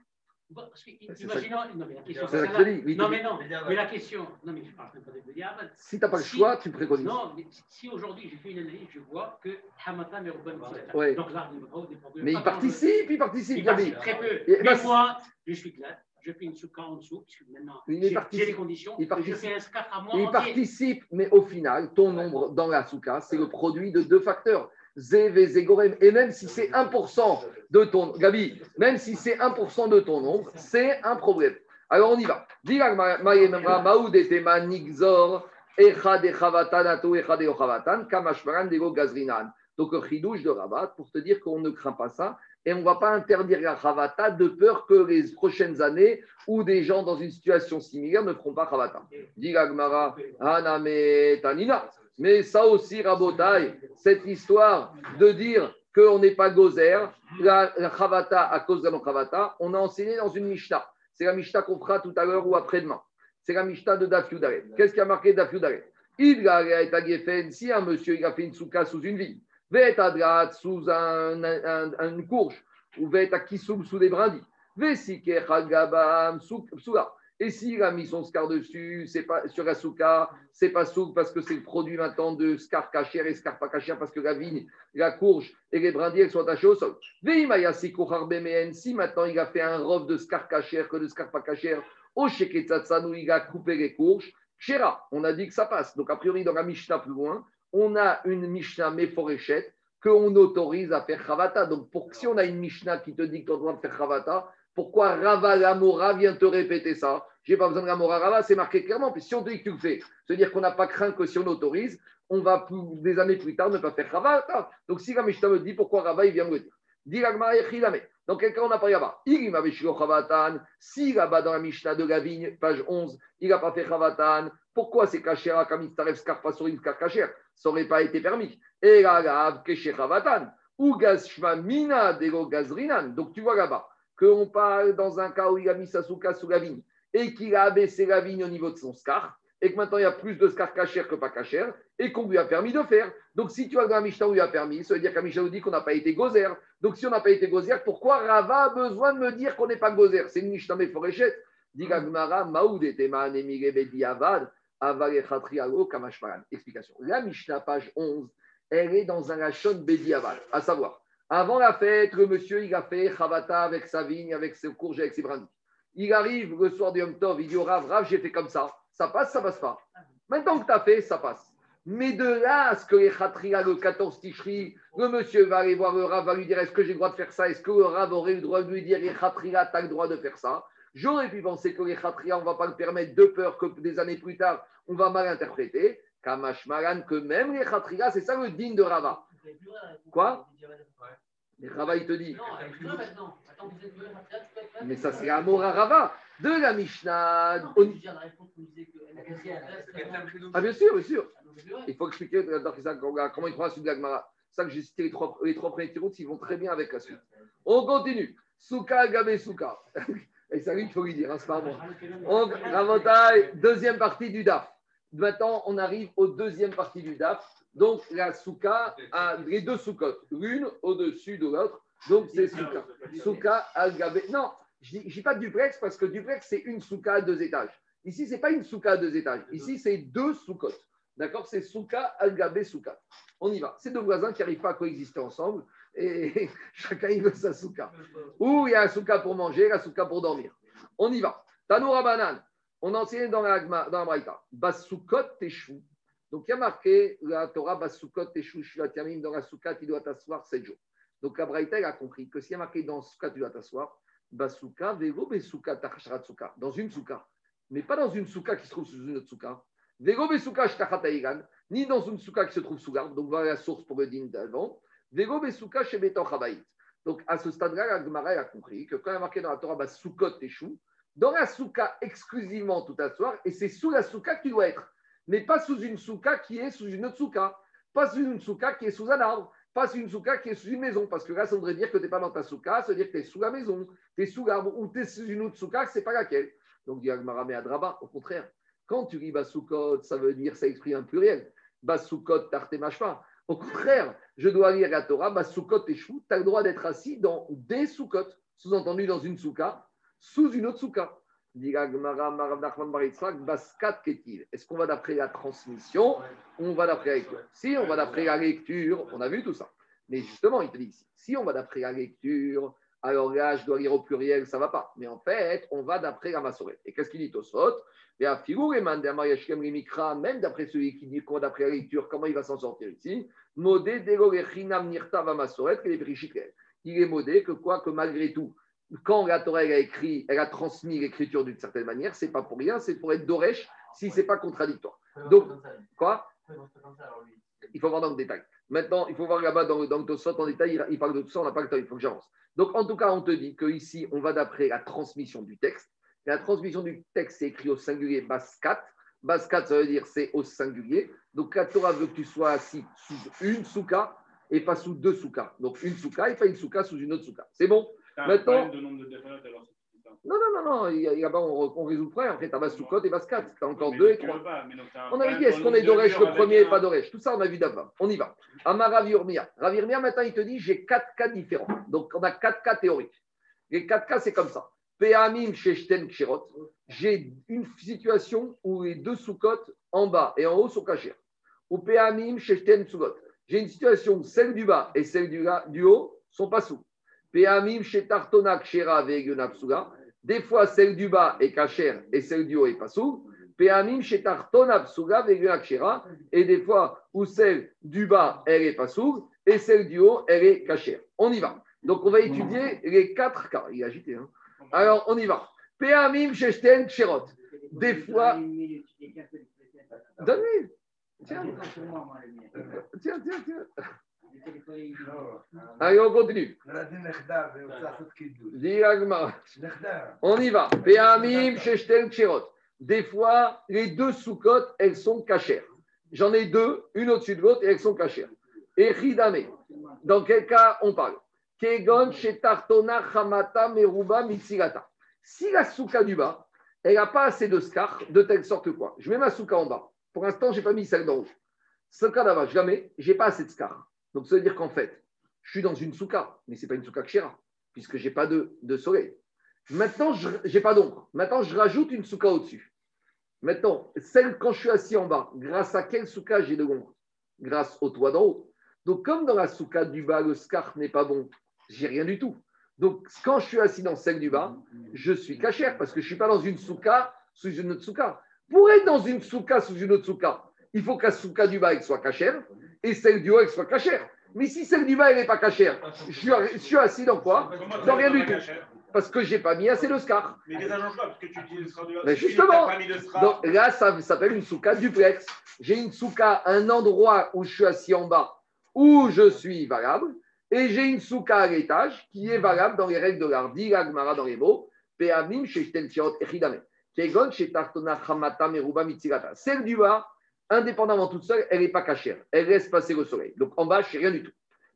parce imaginons, non, mais la question, ça je oui, non, mais non, mais la question, non, mais je parle pas de. Si tu n'as pas le Si- choix, tu préconises. Non, mais si- si aujourd'hui j'ai fait une analyse, je vois que Hamata et Ruben Ouais. Donc là, il. Mais il participe, il participe, Il participe très peu. Et mais bah, moi, je suis clair. Je fais une souka en dessous, puisque maintenant, Il j'ai les conditions. Il je participe. fais un scarf à moi Il entier. participe, mais au final, ton nombre dans la souka, c'est le produit de deux facteurs. Et même si c'est 1% de ton. Gabi, même si c'est 1% de ton nombre, c'est un problème. Alors on y va. Donc le chidouche de Rabat, pour te dire qu'on ne craint pas ça, et on ne va pas interdire la chavata de peur que les prochaines années, où des gens dans une situation similaire ne feront pas chavata. Dit Gagmara, Haname Tanina. Mais ça aussi, Rabotai, cette histoire de dire qu'on n'est pas gozer, la, la chavata à cause de la non-chavata, on a enseigné dans une Mishnah. C'est la Mishnah qu'on fera tout à l'heure ou après-demain. C'est la Mishnah de Daf. Qu'est-ce qui a marqué Daf Il a si un monsieur il a fait une souka sous une vigne, Vet adrat sous un, un, un- une courge, ou vet à Kisum sous des brindilles, Vesike Chagabam Soula. Et s'il a mis son scar dessus, c'est pas sur la souka, c'est pas souk parce que c'est le produit maintenant de scar cachère et scar pas cachère parce que la vigne, la courge et les brindilles elles sont attachées au sol. Si maintenant il a fait un robe de scar cachère que de scar pas cachère, au Sheketsatsanu, il a coupé les courges, Kshera, on a dit que ça passe. Donc a priori dans la Mishnah plus loin, on a une Mishnah méforéchette qu'on autorise à faire Chavata. Donc pour, si on a une Mishnah qui te dit qu'on doit faire Chavata, pourquoi Rava Lamora vient te répéter ça? J'ai pas besoin de Rava, c'est marqué clairement. Puis si on te dit que tu le fais, c'est-à-dire qu'on n'a pas craint que si on autorise, on va des années plus tard ne pas faire Chavata. Donc si la Mishnah me dit pourquoi Rava, il vient me le dire. La. Dans quel cas on n'a pas Rava? Il. Si là-bas dans la Mishnah de la vigne, page 11, il n'a pas fait Chavatan, pourquoi c'est Kachera comme Istarev Skarpa sur une Kacher Ça n'aurait pas été permis. Et là, Keshe Chavatan. Ou Gazshma Mina Dego Gazrinan. Donc tu vois là-bas qu'on parle dans un cas où il a mis sa souka sous la vigne et qu'il a abaissé la vigne au niveau de son scar et que maintenant il y a plus de scar cachère que pas cachère et qu'on lui a permis de faire. Donc si tu as dans la Mishnah où il a permis, ça veut dire qu'à Mishnah nous dit qu'on n'a pas été gozer. Donc si on n'a pas été gozer, pourquoi Rava a besoin de me dire qu'on n'est pas gozer? C'est une Mishnah méforéchette. Dit Gagmara, Maoud et Teman Emire Bedi Avad, Aval et Chatrialo Kamashmaran. Explication. La Mishnah, page 11, elle est dans un Lachon Bedi Avad, à savoir, avant la fête, le monsieur, il a fait Chavata avec sa vigne, avec ses courges, avec ses brindilles. Il arrive le soir du Yom il dit au Rav, Rav, j'ai fait comme ça. Ça passe, ça passe pas. Maintenant que tu as fait, ça passe. Mais de là à ce que les Khatria, le 14 Tishri, le monsieur va aller voir le Rav, va lui dire est-ce que j'ai le droit de faire ça? Est-ce que le Rav aurait le droit de lui dire les Khatria, tu as le droit de faire ça? J'aurais pu penser que les Khatria, on ne va pas le permettre de peur que des années plus tard, on va mal interpréter. Kamash que même les Khatria, c'est ça le digne de Rava. Quoi? Mais Rava, il te dit. Non, maintenant. Attends, vous êtes. Mais ça, c'est Amor à Rava. De la Mishnah. Ah, bien sûr, bien sûr. Ah. Il faut expliquer comment il croit sur la Gemara. C'est ça que j'ai cité les trois, les trois premiers tiroutes, ils vont très bien avec la suite. On continue. Souka, Gabé, Souka. Et ça, lui, il faut lui dire, hein, c'est pas moi. On, Rabotai, deuxième partie du DAF. Maintenant, on arrive aux deuxième partie du DAF. Donc, la souka, a les deux soukottes, l'une au-dessus de l'autre. Donc, c'est souka. Souka al. Non, je ne dis pas duplex parce que duplex, c'est une souka à deux étages. Ici, ce n'est pas une souka à deux étages. Ici, c'est deux soukottes. D'accord? C'est souka al souka. On y va. C'est deux voisins qui n'arrivent pas à coexister ensemble et chacun il veut sa souka. Ou il y a un souka pour manger, la souka pour dormir. On y va. Tanoura banane. On enseigne dans la, dans la Braïta. Basukot teshu. Donc il y a marqué la Torah Basukot teshu shulatamim dans la souka, tu dois t'asseoir 7 jours. Donc la Braïta, a compris que s'il y a marqué dans souka, tu dois t'asseoir, Basuka, Vego, Besuka, Tachasharat souka, dans une souka. Mais pas dans une souka qui se trouve sous une autre souka. Vego, Besuka, Shtachataigan, ni dans une souka qui se trouve sous l'arbre. Donc voilà la source pour le din d'avant. Vego, Besuka, chez Beton Chabaït. Donc à ce stade-là, la a compris que quand il y a marqué dans la Torah Basukot teshu, dans la souka exclusivement tout asseoir, et c'est sous la souka que tu dois être, mais pas sous une souka qui est sous une autre souka, pas sous une souka qui est sous un arbre, pas sous une souka qui est sous une maison, parce que là, ça voudrait dire que tu n'es pas dans ta souka, ça veut dire que tu es sous la maison, tu es sous l'arbre, ou tu es sous une autre souka, c'est pas laquelle. Donc, dit Adraba, au contraire, quand tu dis Basukot, ça veut dire, ça exprime un pluriel. Basukot, tarte machpa. Au contraire, je dois lire la Torah, Basukot et Chou, tu as le droit d'être assis dans des soukot, sous-entendu dans une souka, sous une autre souka. Est-ce qu'on va d'après la transmission ou on va d'après la lecture? Si on va d'après la lecture, on a vu tout ça. Mais justement, il te dit ici, si on va d'après la lecture, alors là, je dois lire au pluriel, ça ne va pas. Mais en fait, on va d'après la massorette. Et qu'est-ce qu'il dit Et à même d'après celui qui dit qu'on va d'après la lecture, comment il va s'en sortir ici? Il est modé que quoi? Que malgré tout, quand la Torah elle a écrit, elle a transmis l'écriture d'une certaine manière, c'est pas pour rien, c'est pour être Doresh si c'est pas contradictoire. Donc, quoi Il faut voir dans le détail. Maintenant, il faut voir là-bas dans, dans le Tosot en détail, il, parle de tout ça, on n'a pas le temps, il faut que j'avance. Donc, en tout cas, on te dit qu'ici, on va d'après la transmission du texte. la transmission du texte, c'est écrit au singulier Baskat. Baskat, ça veut dire c'est au singulier. Donc, la Torah veut que tu sois assis sous une souka et pas sous deux soukas. Donc, une souka et pas une souka sous une autre souka. C'est bon? Maintenant. De nombre de alors, non, non, non, non. A, on, on résout près. En fait, tu as Basukot et Baskat. Tu as encore deux et trois. on avait dit est-ce qu'on est Doresh le premier et pas Doresh Tout ça, on a vu d'avant. On y va. Amar Ravirmia. Ravirmia, maintenant, il te dit j'ai quatre cas différents. Donc, on a quatre cas théoriques. Les quatre cas, c'est comme ça. Peamim Sheshten Kshirot. J'ai une situation où les deux soukot en bas et en haut sont cachés. Ou Peamim Sheshten Sugot. J'ai une situation où celle du bas et celle du, du haut sont pas sous. Peamim Shetartona Kshera Vegunapsuga. Des fois, celle du bas est cachère et celle du haut est pas sous. Peamim Shetartona Psuga Vegunakshera. Et des fois, où celle du bas, elle est pas sous et celle du haut, elle est cachère. On y va. Donc, on va étudier les quatre cas. Il est agité. Hein Alors, on y va. Peamim Shesten Kshirot. Des fois. Donne-lui. Tiens. Tiens, tiens, tiens. Allez, on continue. On y va. Des fois, les deux sous-côtes, elles sont cachères. J'en ai deux, une au-dessus de l'autre, et elles sont cachères. Et Ridame, dans quel cas on parle? Kegon, Shetartona, Hamata, Meruba, Mitsigata. Si la souka du bas, elle n'a pas assez de scar, de telle sorte quoi Je mets ma souka en bas. Pour l'instant, je n'ai pas mis celle d'en haut. Je la mets, je n'ai pas assez de scar. Donc, ça veut dire qu'en fait, je suis dans une souka, mais ce n'est pas une souka kshira, puisque je n'ai pas de, soleil. Maintenant, je n'ai pas d'ombre. Maintenant, je rajoute une souka au-dessus. Maintenant, celle quand je suis assis en bas, grâce à quelle souka j'ai de l'ombre? Grâce au toit d'en haut. Donc, comme dans la souka du bas, le scar n'est pas bon, j'ai rien du tout. Donc, quand je suis assis dans celle du bas, je suis cachère parce que je ne suis pas dans une souka sous une autre souka. Pour être dans une souka sous une autre souka, il faut que la souka du bas soit cachère et celle du haut, elle soit cachère. Mais si celle du bas, elle n'est pas cachère, je suis, assis dans quoi? Dans rien du tout. Parce que je n'ai pas mis assez de scar. Mais qu'est-ce que parce que tu dis le Mais justement, donc, là, ça s'appelle une souka duplex. J'ai une souka, un endroit où je suis assis en bas, où je suis valable, et j'ai une souka à l'étage qui est valable dans les règles de l'art. Dit dans les mots. Celle du bas, indépendamment toute seule, elle n'est pas cachère. Elle laisse passer le soleil. Donc en bas, je rien du tout.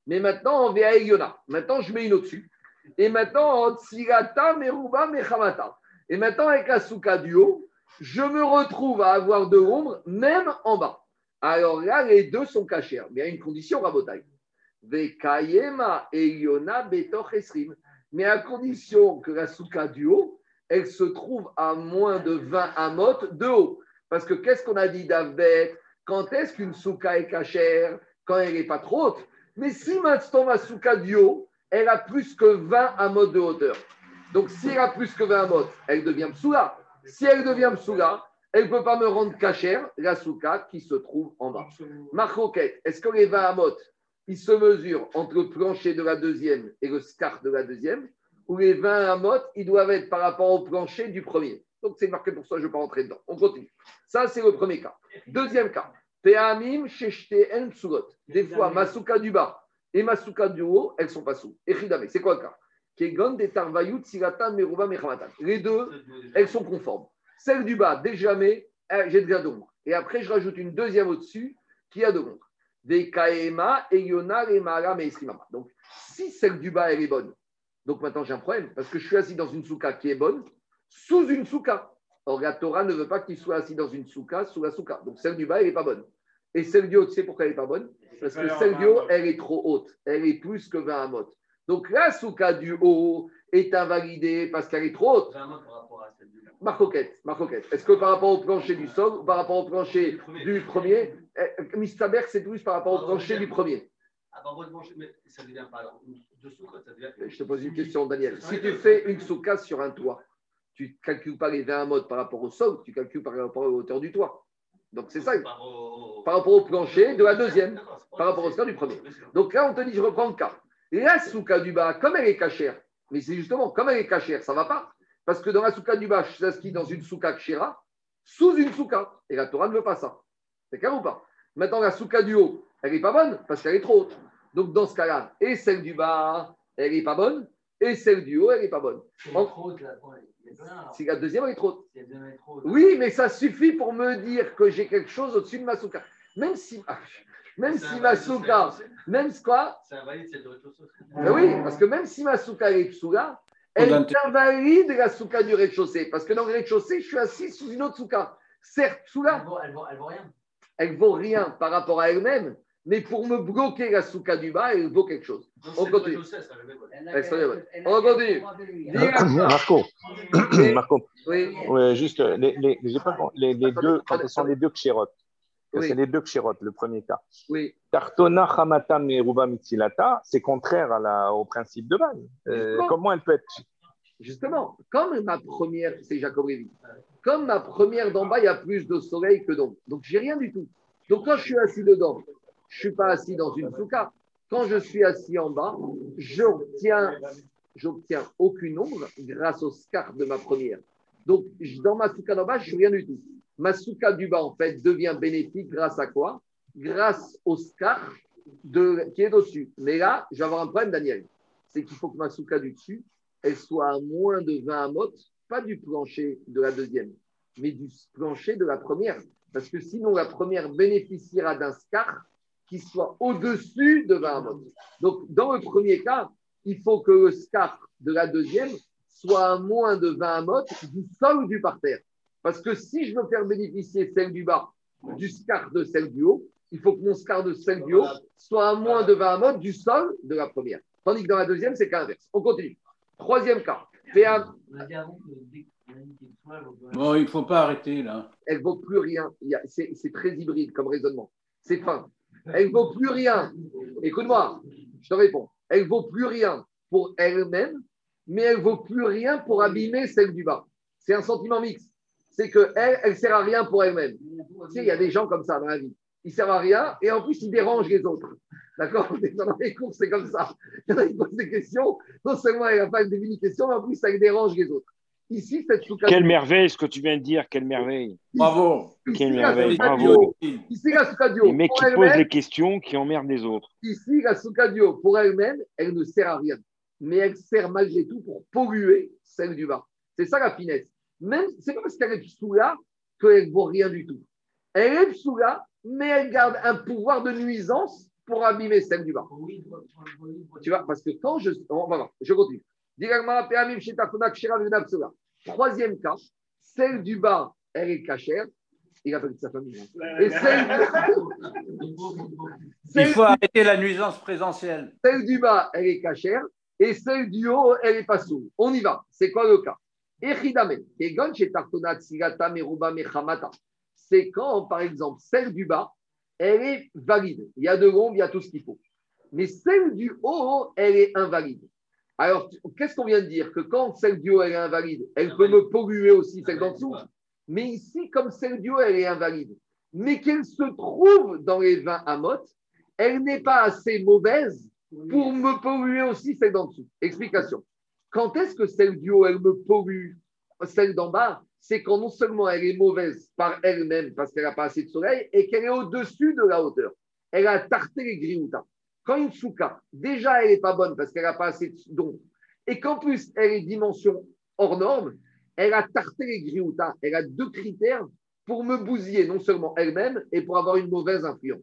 Mais maintenant, on va à Eliona. Maintenant, je mets une au-dessus. Et maintenant, Tsilata, Meruba, Mechamata. Et maintenant, avec la du haut, je me retrouve à avoir de l'ombre, même en bas. Alors là, les deux sont cachés. Mais a une condition, Rabotai. Vekayema, Eliona, Betoch, Esrim. Mais à condition que la souka du haut, elle se trouve à moins de 20 amot de haut. Parce que qu'est-ce qu'on a dit d'Avbet Quand est-ce qu'une souka est cachère? Quand elle n'est pas trop haute. Mais si maintenant ma souka haut, elle a plus que 20 amot de hauteur. Donc si elle a plus que 20 amot, elle devient psoula. Si elle devient psoula, elle ne peut pas me rendre cachère la souka qui se trouve en bas. Marcoquette, est-ce que les 20 amot, ils se mesurent entre le plancher de la deuxième et le scar de la deuxième? Ou les 20 amot, ils doivent être par rapport au plancher du premier? Donc c'est marqué pour ça, je ne vais pas rentrer dedans. On continue. Ça, c'est le premier cas. Deuxième cas. Peamim en Des fois, Masuka du bas et Masuka du haut, elles sont pas sous. Echidame, c'est quoi le cas? Les deux, elles sont conformes. Celle du bas, déjà mais, euh, j'ai déjà d'ombre. Et après, je rajoute une deuxième au-dessus qui a de l'ombre. Des Kaema, Eyona, Remara, Meisrimama. Donc, si celle du bas, elle est bonne, donc maintenant j'ai un problème, parce que je suis assis dans une souka qui est bonne, sous une souka. Or, la Torah ne veut pas qu'il soit assis dans une souka, sous la souka. Donc, celle du bas, elle n'est pas bonne. Et celle du haut, tu sais pourquoi elle n'est pas bonne? Parce que celle du haut, elle est trop haute. Elle est plus que 20 amot. Donc, la souka du haut est invalidée parce qu'elle est trop haute. Marcoquette, Marcoquette. Est-ce que par rapport au plancher du sol ou par rapport au plancher du premier eh, Mistaber, c'est plus par rapport au plancher du premier. Je te pose une question, Daniel. Si tu fais une souka sur un toit, tu ne calcules pas les 20 modes par rapport au sol, tu calcules par rapport à la hauteur du toit. Donc c'est ça. Par au- Par rapport au plancher de la deuxième, par rapport au score du premier. Donc là, on te dit, je reprends le cas. La souka du bas, comme elle est cachère, mais c'est justement, comme elle est cachère, ça ne va pas. Parce que dans la souka du bas, je s'inscris dans une souka kshira, sous une souka. Et la Torah ne veut pas ça. C'est clair ou pas? Maintenant, la souka du haut, elle n'est pas bonne parce qu'elle est trop haute. Donc dans ce cas-là, et celle du bas, elle n'est pas bonne, et celle du haut, elle n'est pas bonne. En- trop haute, là. Ouais, Si la deuxième, elle est trop haute. Elle. Oui, mais ça suffit pour me dire que j'ai quelque chose au-dessus de ma souka. Même si, même C'est si ma souka, même quoi? C'est un valide, c'est le rez-de-chaussée. Ben oui, parce que même si ma souka est psoula, elle invalide la souka du rez-de-chaussée. Parce que dans le rez-de-chaussée, je suis assis sous une autre souka. Certes, Elle psoula, vaut, elle, vaut, elle vaut rien. elle vaut rien par rapport à elle-même, mais pour me bloquer la souka du bas, elle vaut quelque chose. Donc, On continue. On Marco, Et- Marco, Oui, juste les, les, les, les deux, quand ce sont les deux kshérotes, Oui. c'est les deux kshérotes, le premier cas. oui. Tartona Hamata Meruba Mitzilata, c'est contraire à la, au principe de base. Euh, comment elle peut être Justement, comme ma première, c'est Jacob Lévy, comme ma première d'en bas, il y a plus de soleil que d'ombre. Donc, j'ai rien du tout. Donc, quand je suis assis dedans, je ne suis pas assis dans une souka. Quand je suis assis en bas, j'obtiens, j'obtiens aucune ombre grâce au scar de ma première. Donc, dans ma souka d'en bas, je suis rien du tout. Ma souka du bas, en fait, devient bénéfique grâce à quoi? Grâce au scar de, qui est au-dessus. Mais là, je vais avoir un problème, Daniel. C'est qu'il faut que ma souka du dessus, elle soit à moins de 20 amotes, pas du plancher de la deuxième, mais du plancher de la première. Parce que sinon, la première bénéficiera d'un scar qui soit au-dessus de 20 amotes. Donc, dans le premier cas, il faut que le scar de la deuxième soit à moins de 20 amotes du sol ou du parterre. Parce que si je veux faire bénéficier celle du bas du scar de celle du haut, il faut que mon scar de celle du haut soit à moins de 20 amotes du sol de la première. Tandis que dans la deuxième, c'est qu'inverse. On continue. Troisième cas. Doit- Bon, il ne faut pas arrêter là. elle ne vaut plus rien. C'est très hybride comme raisonnement. C'est fin. Elle ne vaut plus rien. Écoute-moi, je te réponds. Elle ne vaut plus rien pour elle-même, mais elle ne vaut plus rien pour abîmer celle du bas. C'est un sentiment mixte. C'est qu'elle, elle ne sert à rien pour elle-même. Tu sais, il y a des gens comme ça dans la vie. Ils ne servent à rien et en plus, ils dérangent les autres. D'accord? Dans les cours, c'est comme ça. Il y en a qui posent des questions. Non seulement elle n'a pas devenu une question, mais en plus, ça dérange les autres. Ici, cette souka. Quelle merveille ce que tu viens de dire, quelle merveille. Bravo. Quelle Ici, merveille, bravo. Ici, la souka du haut. Les mecs qui posent les questions qui emmerdent les autres. Ici, la Soukadio, pour elle-même, elle ne sert à rien. Mais elle sert malgré tout pour polluer celle du bas. C'est ça la finesse. Même, c'est pas parce qu'elle est psoula qu'elle ne vaut rien du tout. Elle est psoula, mais elle garde un pouvoir de nuisance pour abîmer celle du bas. Oui, oui, oui, oui. Tu vois, parce que quand je. On va voir, je continue. Troisième cas, celle du bas, elle est cachère. Il appelle sa famille. hein. Et celle, Il faut arrêter la nuisance présentielle. Celle du bas, elle est cachère, et celle du haut, elle est pas sourde. On y va. C'est quoi le cas? C'est quand, par exemple, celle du bas, elle est valide. Il y a de l'ombre, il y a tout ce qu'il faut. Mais celle du haut, elle est invalide. Alors, qu'est-ce qu'on vient de dire? Que quand celle du haut, elle est invalide, elle peut me polluer aussi celle d'en dessous. Mais ici, comme celle du elle est invalide, mais qu'elle se trouve dans les 20 amotes, elle n'est pas assez mauvaise pour me polluer aussi celle d'en dessous. Explication. Quand est-ce que celle du elle me pollue celle d'en bas? C'est quand non seulement elle est mauvaise par elle-même parce qu'elle n'a pas assez de soleil et qu'elle est au-dessus de la hauteur. Elle a tarté les grioutas. Quand une souka, déjà elle n'est pas bonne parce qu'elle n'a pas assez d'ombre et qu'en plus, elle est dimension hors norme, elle a tarté les grioutas, elle a deux critères pour me bousiller non seulement elle-même et pour avoir une mauvaise influence.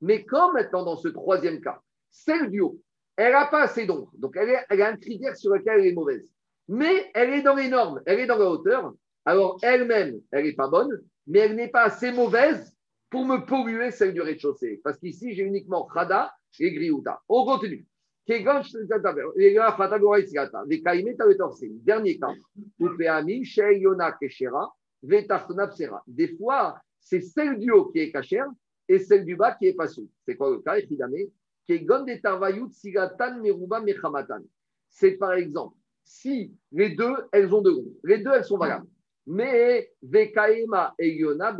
Mais quand maintenant, dans ce troisième cas, celle du haut, elle n'a pas assez d'ombre, donc elle, elle a un critère sur lequel elle est mauvaise. Mais elle est dans les normes, elle est dans la hauteur, alors elle-même, elle n'est pas bonne, mais elle n'est pas assez mauvaise pour me polluer celle du rez-de-chaussée. Parce qu'ici, j'ai uniquement Khada et Griouta. On continue. Dernier cas. Des fois, c'est celle du haut qui est cachère et celle du bas qui est pas sous. C'est quoi le cas. C'est par exemple, si les deux, elles ont deux gonds, les deux, elles sont valables. Mais Vekaema et Yona.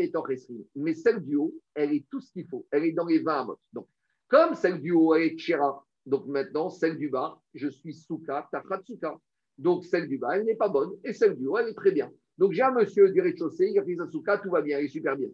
Mais celle du haut, elle est tout ce qu'il faut. Elle est dans les 20 amotes. Donc, comme celle du haut, est Tchera, donc maintenant, celle du bas, je suis Souka, Tachatsuka. Donc, celle du bas, elle n'est pas bonne. Et celle du haut, elle est très bien. Donc, j'ai un monsieur du rez-de-chaussée, il sa Souka, tout va bien, elle est super bien.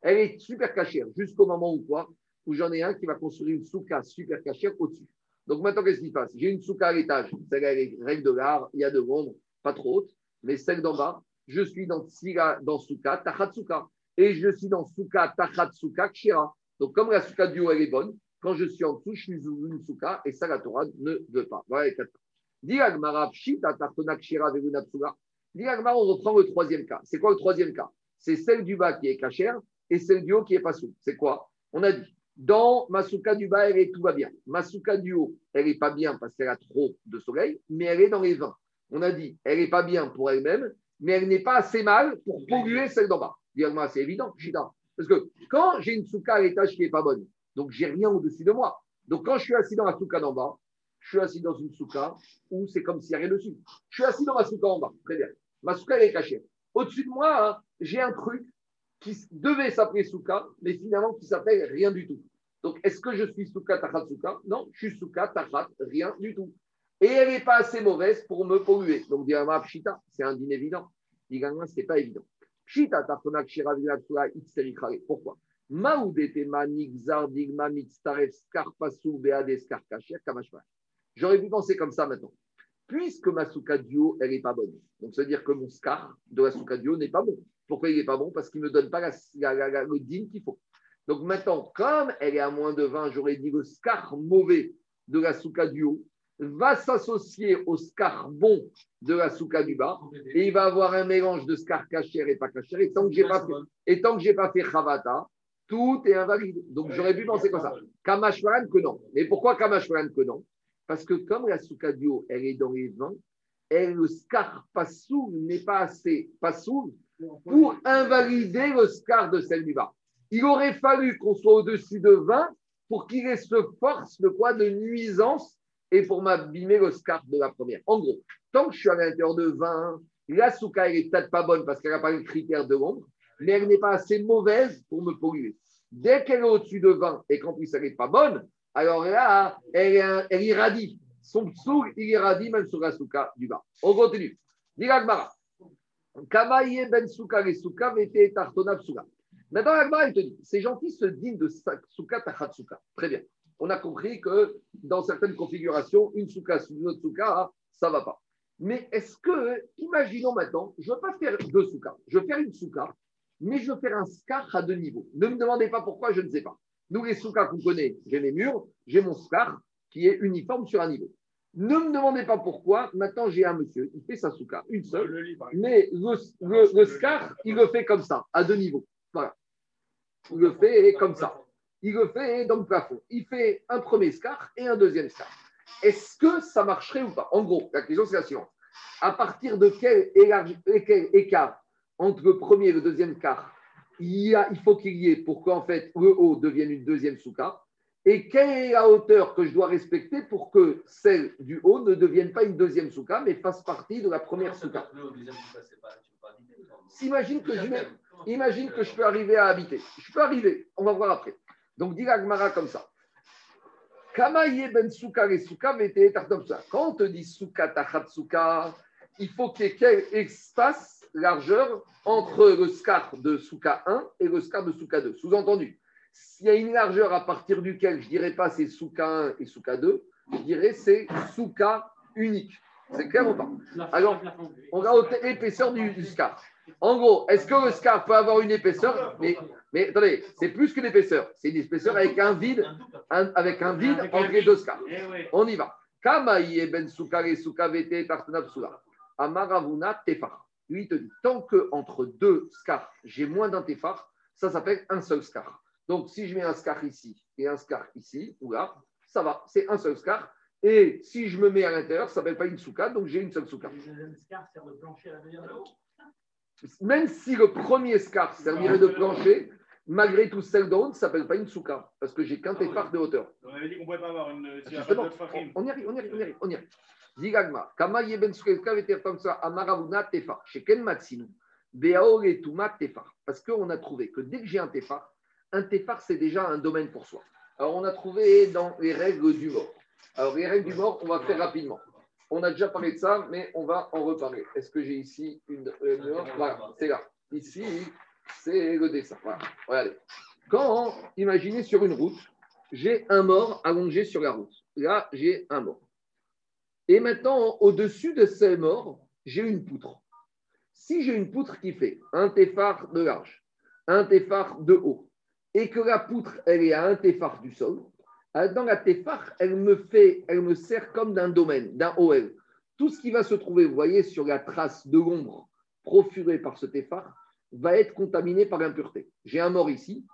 Elle est super cachère, jusqu'au moment où quoi Où j'en ai un qui va construire une Souka super cachère au-dessus. Donc, maintenant, qu'est-ce qui se passe? J'ai une Souka à l'étage. Celle-là, elle est règle de l'art, il y a de l'ombre, pas trop haute. Mais celle d'en bas, je suis dans Tsira, dans Souka, Tachatsuka. Et je suis dans Souka, Tachatsuka, Kshira. Donc, comme la Souka du haut, elle est bonne, quand je suis en dessous, je suis une Souka, et ça, la Torah ne veut pas. Voilà les quatre on reprend le troisième cas. C'est quoi le troisième cas? C'est celle du bas qui est cachère et celle du haut qui est pas sous. C'est quoi? On a dit, dans ma Souka du bas, elle est, tout va bien. Ma Souka du haut, elle n'est pas bien parce qu'elle a trop de soleil, mais elle est dans les 20. On a dit, elle n'est pas bien pour elle-même, mais elle n'est pas assez mal pour polluer celle d'en bas. Dis-moi, c'est évident, Shida. Parce que quand j'ai une souka à l'étage qui n'est pas bonne, donc j'ai rien au-dessus de moi. Donc quand je suis assis dans la souka d'en bas, je suis assis dans une souka où c'est comme s'il n'y a rien dessus. Je suis assis dans ma souka en bas, très bien. Ma souka, elle est cachée. Au-dessus de moi, hein, j'ai un truc qui devait s'appeler souka, mais finalement qui s'appelle rien du tout. Donc est-ce que je suis souka, tachat, souka? Non, je suis souka, tachat, rien du tout. Et elle n'est pas assez mauvaise pour me polluer. Donc, Pshita, c'est un dîner évident. Dirama, ce n'est pas évident. Pourquoi? J'aurais pu penser comme ça maintenant. Puisque ma souka elle n'est pas bonne. Donc, ça veut dire que mon scar de la souka n'est pas bon. Pourquoi il n'est pas bon? Parce qu'il ne me donne pas la, la, la, le din qu'il faut. Donc, maintenant, comme elle est à moins de 20, j'aurais dit le scar mauvais de la souka va s'associer au scar bon de la souka du bas et il va avoir un mélange de scar cachère et pas cachère. Et tant que j'ai pas fait, et tant que j'ai pas fait chavata, tout est invalide. Donc j'aurais pu penser comme ça. Kamashwaran que non. Mais pourquoi Kamashwaran que non? Parce que comme la souka du haut, elle est dans les vins, elle, le scar passoul n'est pas assez passoul pour invalider le scar de celle du bas. Il aurait fallu qu'on soit au-dessus de 20 pour qu'il ait ce force de quoi? De nuisance et pour m'abîmer le scarf de la première. En gros, tant que je suis à l'intérieur de 20, la souka, elle n'est peut-être pas bonne parce qu'elle n'a pas le critère de l'ombre, mais elle n'est pas assez mauvaise pour me polluer. Dès qu'elle est au-dessus de 20 et qu'en plus elle n'est pas bonne, alors là, elle, irradie. Son psoul, il irradie même sur la souka du bas. On continue. Diragmara. Kamaye ben souka les souka vete tartona psula. Maintenant, Agmara, il te dit, ces gens qui se dignent de souka tachatsuka. Très bien on a compris que dans certaines configurations, une souka sous une autre souka, ça ne va pas. Mais est-ce que, imaginons maintenant, je ne veux pas faire deux soukas, je veux faire une souka, mais je veux faire un scar à deux niveaux. Ne me demandez pas pourquoi, je ne sais pas. Nous, les soukas qu'on connaît, j'ai les murs, j'ai mon scar qui est uniforme sur un niveau. Ne me demandez pas pourquoi, maintenant j'ai un monsieur, il fait sa souka, une seule, mais le, le, le scar, il le fait comme ça, à deux niveaux. Voilà. Il le fait comme ça il le fait dans le plafond. Il fait un premier scar et un deuxième scar. Est-ce que ça marcherait ou pas? En gros, la question c'est la suivante. À partir de quel, écart entre le premier et le deuxième quart il, faut qu'il y ait pour qu'en fait le haut devienne une deuxième souka Et quelle est la hauteur que je dois respecter pour que celle du haut ne devienne pas une deuxième souka, mais fasse partie de la première je, imagine que je peux arriver à habiter. Je peux arriver, on va voir après. Donc, dit l'Agmara comme ça. Kamaye ben souka les souka vete Quand on te dit souka tachat souka, il faut qu'il y ait quel espace, largeur, entre le scar de souka 1 et le scar de souka 2. Sous-entendu, s'il y a une largeur à partir duquel je ne dirais pas c'est souka 1 et souka 2, je dirais c'est souka unique. C'est clair ou pas? Alors. On va l'épaisseur du, du scar. En gros, est-ce que le scar peut avoir une épaisseur? Mais, mais attendez, c'est plus qu'une épaisseur. C'est une épaisseur avec un vide, un- avec un vide entre les deux scars. Eh. On y va. Kamaïe ben soukare soukavete tartanapsula. Amaravuna tefar. Lui, il te dit, tant que entre deux scars, j'ai moins d'un tefar, ça s'appelle un seul scar. Donc, si je mets un scar ici et un scar ici, ou là, ça va, c'est un seul scar. Et si je me mets à l'intérieur, ça ne s'appelle pas une souka, donc j'ai une seule souka. Le scar sert de plancher à la. Même si le premier scar servirait de plancher, malgré tout, celle d'en haut ne s'appelle pas une souka, parce que j'ai qu'un tefar de hauteur. On avait dit qu'on ne pouvait pas avoir une. s'il y a pas Justement, on on y arrive, on y arrive, on y arrive, on y arrive. Zigagma, kama yeben sukelka veter comme ça, amaravuna tefar, sheken matsinu, beaor et tuma tefar. Parce qu'on a trouvé que dès que j'ai un tefar, un tefar, c'est déjà un domaine pour soi. Alors, on a trouvé dans les règles du mort. Alors, les règles du mort, on va faire rapidement. On a déjà parlé de ça, mais on va en reparler. Est-ce que j'ai ici une. euh, une- voilà, c'est là. Ici, c'est le dessin. Voilà. Regardez. Quand, imaginez sur une route, j'ai un mort allongé sur la route. Là, j'ai un mort. Et maintenant, au-dessus de ce mort, j'ai une poutre. Si j'ai une poutre qui fait un téphare de large, un téphare de haut, et que la poutre, elle est à un téphare du sol, euh, dans la téphare, elle me fait, elle me sert comme d'un domaine, d'un OL. Tout ce qui va se trouver, vous voyez, sur la trace de l'ombre profurée par ce téphare, va être contaminé par l'impureté. J'ai un mort ici.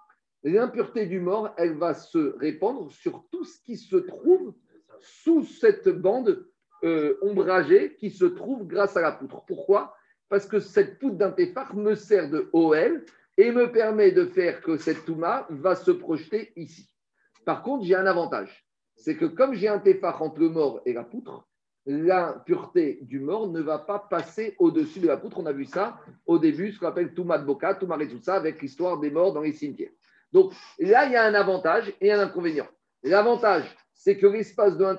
L'impureté du mort, elle va se répandre sur tout ce qui se trouve sous cette bande euh, ombragée qui se trouve grâce à la poutre. Pourquoi? Parce que cette poutre d'un téphare me sert de OL et me permet de faire que cette touma va se projeter ici. Par contre, j'ai un avantage. C'est que comme j'ai un téphare entre le mort et la poutre, l'impureté du mort ne va pas passer au-dessus de la poutre. On a vu ça au début, ce qu'on appelle Touma de Boka, Retsusa, avec l'histoire des morts dans les cimetières. Donc là, il y a un avantage et un inconvénient. L'avantage, c'est que l'espace de un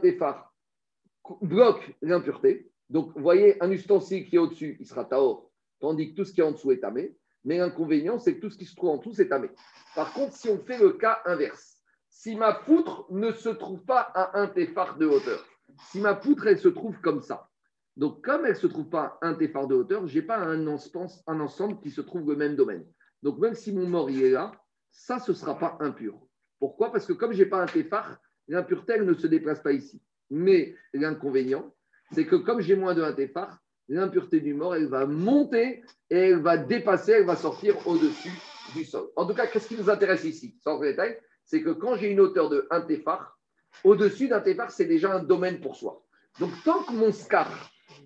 bloque l'impureté. Donc, vous voyez, un ustensile qui est au-dessus, il sera taor, tandis que tout ce qui est en dessous est tamé. Mais l'inconvénient, c'est que tout ce qui se trouve en dessous, c'est tamé. Par contre, si on fait le cas inverse, si ma poutre ne se trouve pas à un téphare de hauteur, si ma poutre, elle se trouve comme ça, donc comme elle ne se trouve pas un téphare de hauteur, je n'ai pas un, ensemble- qui se trouve le même domaine. Donc, même si mon mort, il est là, ça, ce ne sera pas impur. Pourquoi? Parce que comme je n'ai pas un téphare, l'impureté, ne se déplace pas ici. Mais l'inconvénient, c'est que comme j'ai moins de un téphare, l'impureté du mort, elle va monter et elle va dépasser, elle va sortir au-dessus du sol. En tout cas, qu'est-ce qui nous intéresse ici, sans détail C'est que quand j'ai une hauteur de 1 téphare, au-dessus d'un téphare, c'est déjà un domaine pour soi. Donc, tant que mon scar,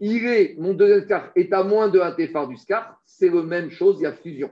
il mon deuxième scar est à moins de 1 téphare du scar, c'est la même chose, il y a fusion.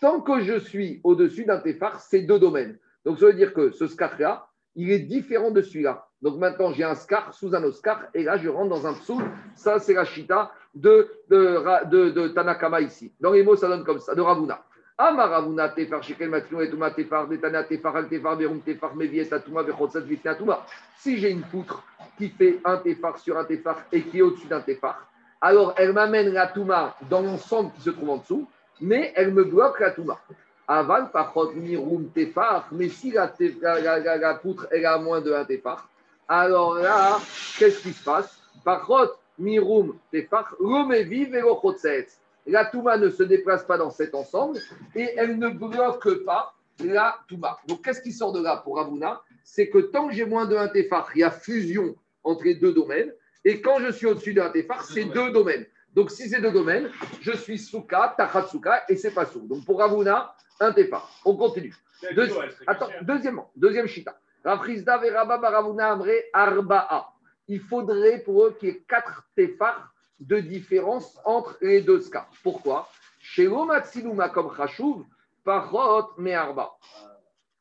Tant que je suis au-dessus d'un téphare, c'est deux domaines. Donc, ça veut dire que ce scar-là, il est différent de celui-là. Donc maintenant, j'ai un scar sous un autre scar, et là, je rentre dans un psoul. Ça, c'est la chita de, de- de Tanakama ici. Dans les mots, ça donne comme ça, de Ravuna. Ama Ravuna tefar shekel matino et tuma tefar detana tefar al tefar verum tefar mevi et atuma vechotzat atuma. Si j'ai une poutre qui fait un tefar sur un tefar et qui est au-dessus d'un tefar, alors elle m'amène la touma dans l'ensemble qui se trouve en dessous, mais elle me bloque la touma. Aval pachot mirum tefar, mais si la, la, la- la- poutre elle a moins de un tefar, alors là, qu'est-ce qui se passe? Pachot mirum tefar, romevi velochotzetz. La touma ne se déplace pas dans cet ensemble et elle ne bloque pas la touma. Donc qu'est-ce qui sort de là pour Ravuna C'est que tant que j'ai moins de un tefar, il y a fusion entre les deux domaines. Et quand je suis au-dessus d'un tefar, c'est deux domaines. Donc si c'est deux domaines, je suis souka, tachatsuka et c'est pas sou. Donc pour Ravuna, un tefar. On continue. Deux- Attends, deuxièmement, deuxième shita. Rafrizda veraba baravuna amre arba'a. Il faudrait pour eux qu'il y ait quatre tefars de différence entre les deux scars. Pourquoi? Chez l'omatsiluma comme chashuv, parot me arba.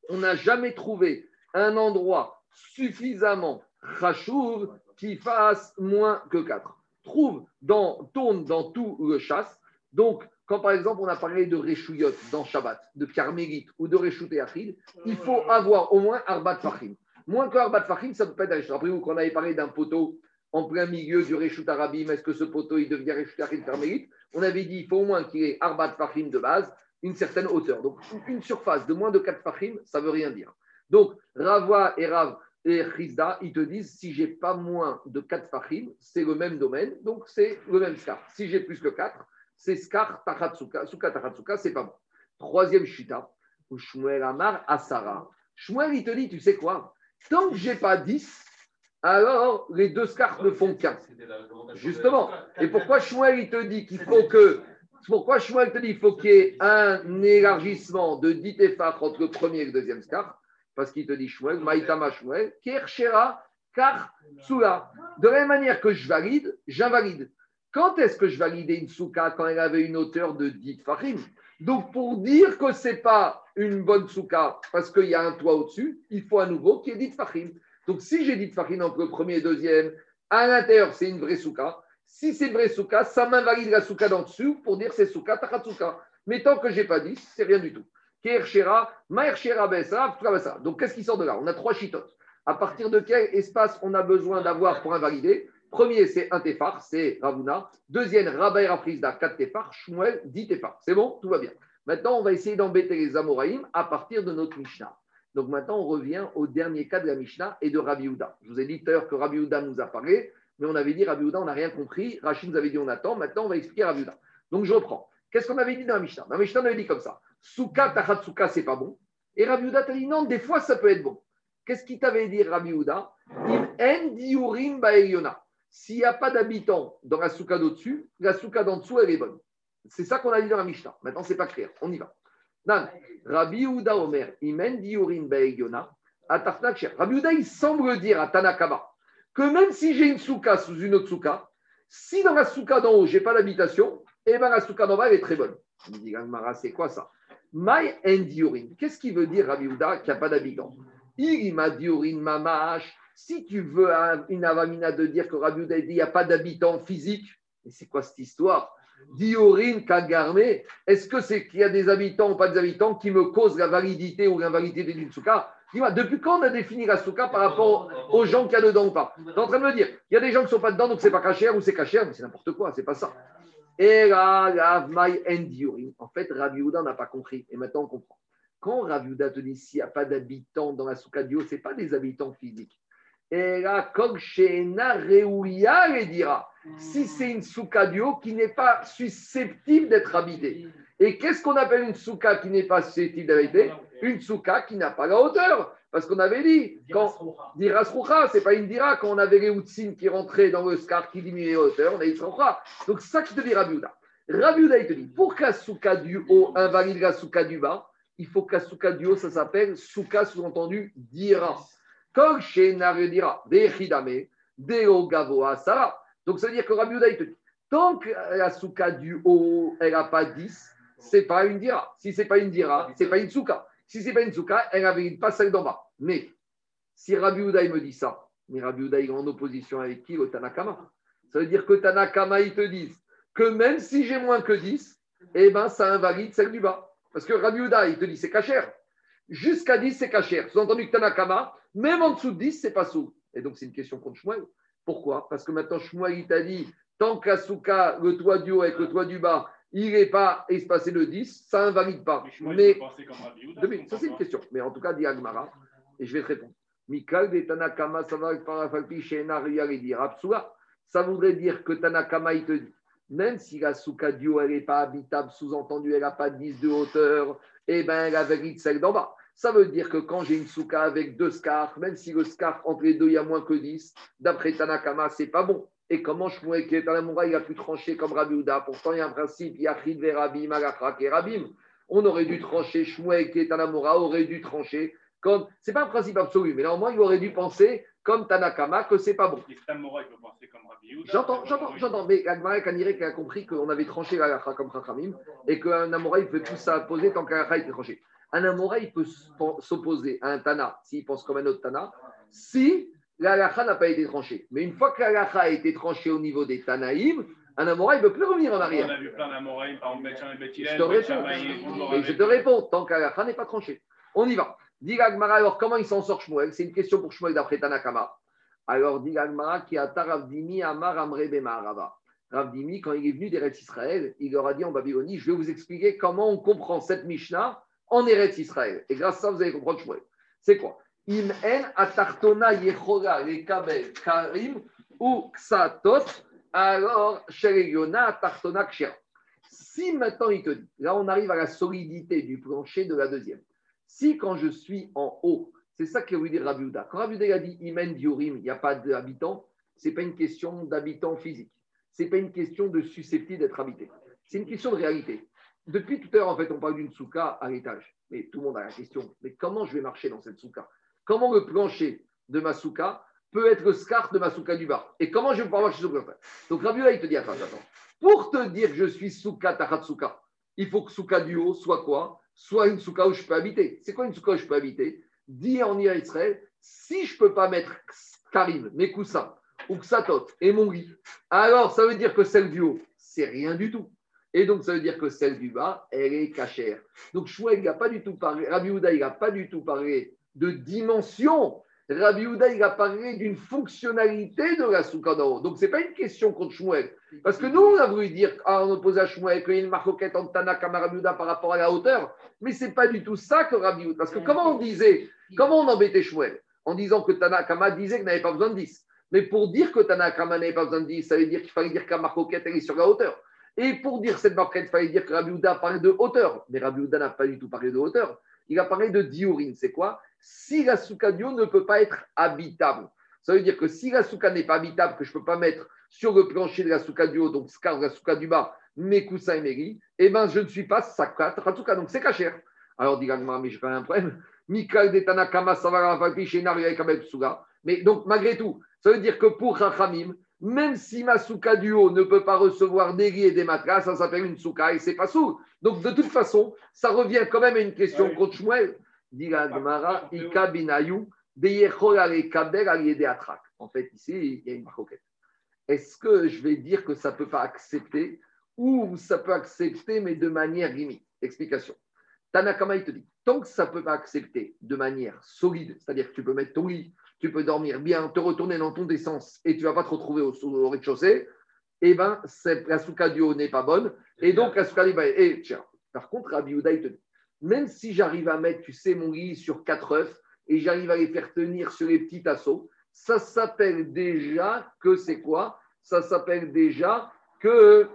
On n'a jamais trouvé un endroit suffisamment chashuv qui fasse moins que quatre. Trouve dans, tourne dans tout le chasse. Donc, quand par exemple on a parlé de Réchouillot dans Shabbat, de Carmélite ou de Réchout et Achid, il faut avoir au moins Arbat Fahim. Moins que Arbat Fahim, ça ne peut pas être. Après, vous, quand on avait parlé d'un poteau en plein milieu du Réchout Arabim, est-ce que ce poteau il devient Réchout Achid Carmélite On avait dit il faut au moins qu'il ait Arbat Fahim de base, une certaine hauteur. Donc, une surface de moins de 4 Fahim, ça ne veut rien dire. Donc, Rava et Rav et Chizda, ils te disent si j'ai pas moins de 4 fachim, c'est le même domaine, donc c'est le même skar. Si j'ai plus que 4, c'est skar tachatsuka, suka tachatsuka, c'est pas bon. Troisième shita, Shmuel Amar Asara. Shmuel, il te dit, tu sais quoi? Tant que j'ai pas 10, alors les deux scars ne font qu'un. Justement. Et pourquoi Shmuel, il te dit qu'il faut que. Pourquoi te dit qu'il faut qu'il y ait un élargissement de 10 tefach entre le premier et le deuxième scar Parce qu'il te dit Shmuel, Maïtama Shmuel, Kershera, Kar, Tsula. De la même manière que je valide, j'invalide. Quand est-ce que je validais une souka? Quand elle avait une hauteur de 10 fachim Donc pour dire que ce n'est pas une bonne souka parce qu'il y a un toit au-dessus, il faut à nouveau qu'il y ait 10 fachim. Donc si j'ai 10 fachim entre le premier et le deuxième, à l'intérieur c'est une vraie souka. Si c'est une vraie souka, ça m'invalide la souka d'en dessous pour dire c'est souka, tachatsuka. Mais tant que je n'ai pas 10, c'est rien du tout. Donc qu'est-ce qui sort de là? On a trois chitotes. À partir de quel espace on a besoin d'avoir pour invalider? Premier, c'est un tefar, c'est Ravuna. Deuxième, Rabbi Rafrizda, 4 tefar. Shmuel, 10 tefar. C'est bon? Tout va bien. Maintenant, on va essayer d'embêter les Amoraïm à partir de notre Mishnah. Donc maintenant, on revient au dernier cas de la Mishnah et de Rabbi Houda. Je vous ai dit tout à l'heure que Rabbi Houda nous a parlé, mais on avait dit Rabbi Houda, on n'a rien compris. Rachid nous avait dit on attend. Maintenant, on va expliquer Rabbi Houda. Donc je reprends. Qu'est-ce qu'on avait dit dans la Mishnah? Dans la Mishnah, on avait dit comme ça. Souka, Tachatsuka, c'est pas bon. Et Rabbi Houda t'a dit non, des fois, ça peut être bon. Qu'est-ce qu'il t'avait dit, Rabbi Houda. S'il n'y a pas d'habitants dans la souka d'au-dessus, la souka d'en dessous, elle est bonne. C'est ça qu'on a dit dans la Mishnah. Maintenant, c'est pas clair. On y va. Nan, Rabbi Houda Omer, Imen diurim ba'eliona. Rabbi il semble dire à Tanakama que même si j'ai une souka sous une autre souka, si dans la souka d'en haut, j'ai pas d'habitation, eh bien la souka d'en bas, elle est très bonne. Il dit, Gagmara, c'est quoi ça? My. Qu'est-ce qui veut dire Rabbi Houda qu'il n'y a pas d'habitants Il m'a diurin mamash. Si tu veux une avamina de dire que Rabbi Houda dit il n'y a pas d'habitants physiques, mais c'est quoi cette histoire? Diorin kagarme, est-ce que c'est qu'il y a des habitants ou pas des habitants qui me causent la validité ou l'invalidité d'une souka? Dis-moi, depuis quand on a défini la souka par rapport aux gens qu'il y a dedans ou pas? Tu es en train de me dire, il y a des gens qui ne sont pas dedans, donc c'est pas caché ou c'est caché, mais c'est n'importe quoi, c'est pas ça. En fait, Houda n'a pas compris. Et maintenant, on comprend. Quand Houda te dit s'il n'y a pas d'habitants dans la souka Dio, ce n'est pas des habitants physiques. Et Reuya les dira. Si c'est une souka Dio qui n'est pas susceptible d'être habitée. Et qu'est-ce qu'on appelle une souka qui n'est pas susceptible d'être habitée? Une souka qui n'a pas la hauteur. Parce qu'on avait dit, quand dira ce c'est pas une dira, quand on avait les Outsin qui rentraient dans le scar qui diminuait la hauteur, on a dit. Donc ça qui te dit. Rabbi Houda, il te dit, pour la souka du haut invalide la souka du bas, il faut la souka du haut, ça s'appelle souka sous-entendu dira. Donc ça veut dire que Rabbi il te dit, tant que la souka du haut, elle n'a pas 10, c'est pas une dira. Si c'est pas une dira, c'est pas une souka. Si ce n'est pas une souka, elle n'avait pas celle d'en bas. Mais si Rabbi Houdaï me dit ça, mais Rabbi Houdaï est en opposition avec qui Le Tanakama? Ça veut dire que Tanakama, ils te disent que même si j'ai moins que 10, eh ben, ça invalide celle du bas. Parce que Rabbi Houdaï, il te dit c'est cachère. Jusqu'à 10, c'est cachère. Sous-entendu que Tanakama, même en dessous de 10, c'est pas sous. Et donc, c'est une question contre Shmuel. Pourquoi? Parce que maintenant, Shmuel, il t'a dit tant qu'à souka, le toit du haut avec le toit du bas, il n'est pas espacé de 10, ça invalide pas. Mais, ça c'est une question. Mais en tout cas, dit Agmara, et je vais te répondre. Mikal de Tanakama, ça voudrait dire que Tanakama, il te dit, même si la Soukadio, elle n'est pas habitable, sous-entendu, elle n'a pas de 10 de hauteur, eh bien, elle a valide celle d'en bas. Ça veut dire que quand j'ai une souka avec deux scars, même si le scar entre les deux, il y a moins que 10, d'après Tanakama, c'est pas bon. Et comment Shmuel qui est à la il a pu trancher comme Rabbi Houda? Pourtant, il y a un principe, il y a Chid Rabim, Agachrak et Rabim. On aurait dû trancher, Shmuel qui est à la aurait dû trancher comme. Ce n'est pas un principe absolu, mais néanmoins, il aurait dû penser comme Tanakama que c'est pas bon. J'entends, j'entends, j'entends. Mais Agmarek Kanirek a compris qu'on avait tranché l'Agachra comme Chachamim et qu'un Amora, il peut tout s'opposer tant qu'Agachra était tranché. Un Amora, il peut s'opposer à un Tana s'il pense comme un autre Tana si l'alacha n'a pas été tranchée. Mais une fois que l'alacha a été tranchée au niveau des Tanaïm, un Amora, il ne peut plus revenir en arrière. On a vu plein d'Amoraïm, par exemple, Je te réponds. Et je te réponds, tant qu'Alacha n'est pas tranchée. On y va. Dis Agmara, alors comment il s'en sort Shmuel? C'est une question pour Shmuel d'après Tanakama. Alors, dit qui a Ravdimi Amar Amre Bemarava. Ravdimi, quand il est venu d'Eretz Israël, il leur a dit en Babylonie Je vais vous expliquer comment on comprend cette Mishnah en Eretz Israël. Et grâce à ça, vous allez comprendre Shmuel. C'est quoi? Im en atartona yechola kabel karim ou ksatot, alors shereyona atartona kshira. Si maintenant il te dit, là on arrive à la solidité du plancher de la deuxième. Si quand je suis en haut, c'est ça que veut dire Rabbi Houda. Quand il a dit Imen Diorim, il n'y a pas d'habitants, ce n'est pas une question d'habitants physiques. Ce n'est pas une question de susceptible d'être habité. C'est une question de réalité. Depuis tout à l'heure, en fait, on parle d'une souka à l'étage. Mais tout le monde a la question mais comment je vais marcher dans cette souka Comment le plancher de ma souka peut être le scar de ma souka du bas Et comment je vais pouvoir marcher sur le Donc Rabbi Houda, il te dit attends, attends. Pour te dire que je suis souka tachat souka, il faut que souka du haut soit quoi? Soit une souka où je peux habiter. C'est quoi une souka où je peux habiter? Dis en Israël, si je ne peux pas mettre Karim, mes coussins, ou Ksatot et mon lit, alors ça veut dire que celle du haut, c'est rien du tout. Et donc, ça veut dire que celle du bas, elle est cachère. Donc, Shmuel, n'a pas du tout parlé, Rabbi Houda, il n'a pas du tout parlé de dimension. Rabbi Houda, il a parlé d'une fonctionnalité de la haut. Donc, ce n'est pas une question contre Shmuel. Parce que nous, on a voulu dire, ah, on oppose à Shmuel qu'il marcoquette entre Tanaka et Rabbi Houda par rapport à la hauteur. Mais ce n'est pas du tout ça que Rabbi Houda. Parce que comment on disait, comment on embêtait Shmuel En disant que Tanakama disait qu'il n'avait pas besoin de 10. Mais pour dire que Tanakama n'avait pas besoin de 10, ça veut dire qu'il fallait dire que la marcoquette, elle est sur la hauteur. Et pour dire cette marquette, il fallait dire que Rabbi Houda parlait de hauteur. Mais Rabbi Houda n'a pas du tout parlé de hauteur. Il a parlé de diurine. C'est quoi? Si la souka dio ne peut pas être habitable, ça veut dire que si la souka n'est pas habitable, que je ne peux pas mettre sur le plancher de la souka du haut, donc la souka du bas, mes coussins et mes lits, eh bien, je ne suis pas sakat souka, donc c'est caché. Alors, dit Gagmar, mais j'ai quand même un problème. Mikal de Tanakama Savara Mais donc, malgré tout, ça veut dire que pour Rachamim, même si ma souka du haut ne peut pas recevoir des lits et des matelas, ça s'appelle une souka et c'est pas sourd. Donc de toute façon, ça revient quand même à une question contre Shmuel. Dit la Gemara, Ika. En fait, ici, il y a une maroquette. Est-ce que je vais dire que ça ne peut pas accepter ou ça peut accepter, mais de manière limite? Explication. Tanakama, il te dit, tant que ça ne peut pas accepter de manière solide, c'est-à-dire que tu peux mettre ton lit, tu peux dormir bien, te retourner dans ton essence et tu ne vas pas te retrouver au, au rez-de-chaussée, eh bien, la souka du haut n'est pas bonne. Et donc, la souka du bas. Et tiens, par contre, Rabbi Yehuda, il te dit, même si j'arrive à mettre, tu sais, mon lit sur quatre œufs et j'arrive à les faire tenir sur les petits tasseaux, ça s'appelle déjà que c'est quoi? Ça s'appelle déjà que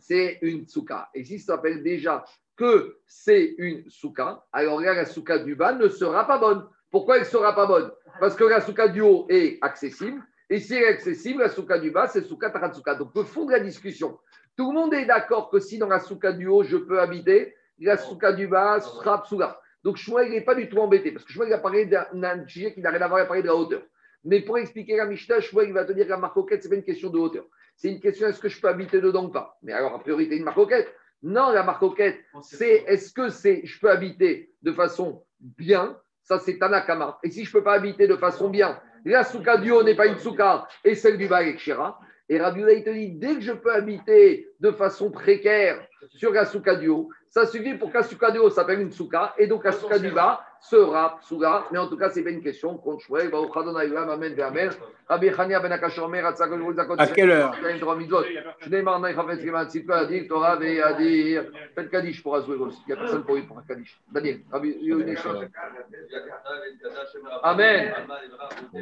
c'est une souka. Et si ça s'appelle déjà que c'est une souka, alors là, la souka du bas ne sera pas bonne. Pourquoi elle ne sera pas bonne? Parce que la souka du haut est accessible. Et si elle est accessible, la souka du bas, c'est souka taratsuka. Donc, le fond de la discussion, tout le monde est d'accord que si dans la souka du haut, je peux habiter, la souka du bas sera psula. Donc, Shmuel n'est pas du tout embêté. Parce que Shmuel a parlé d'un sujet qui n'a rien à voir de la hauteur. Mais pour expliquer la Mishnah, Shmuel va te dire que la marcoquette, ce n'est pas une question de hauteur. C'est une question est-ce que je peux habiter dedans ou pas? Mais alors, a priori, une marcoquette. Non, la marcoquette, c'est est-ce que c'est je peux habiter de façon bien ça, c'est Tanakama. Et si je ne peux pas habiter de façon bien, la souka du haut n'est pas une souka et celle du bas est Kshira. Et Rabbi Uda, te dit, dès que je peux habiter de façon précaire sur la souka du haut, ça suffit pour souka du haut s'appelle une souka et donc la souka du bas sera souka. Mais en tout cas, ce n'est pas une question. À quelle heure Faites Kaddish pour Azoué aussi. Il n'y a personne pour lui pour un Kaddish. Daniel, Amen.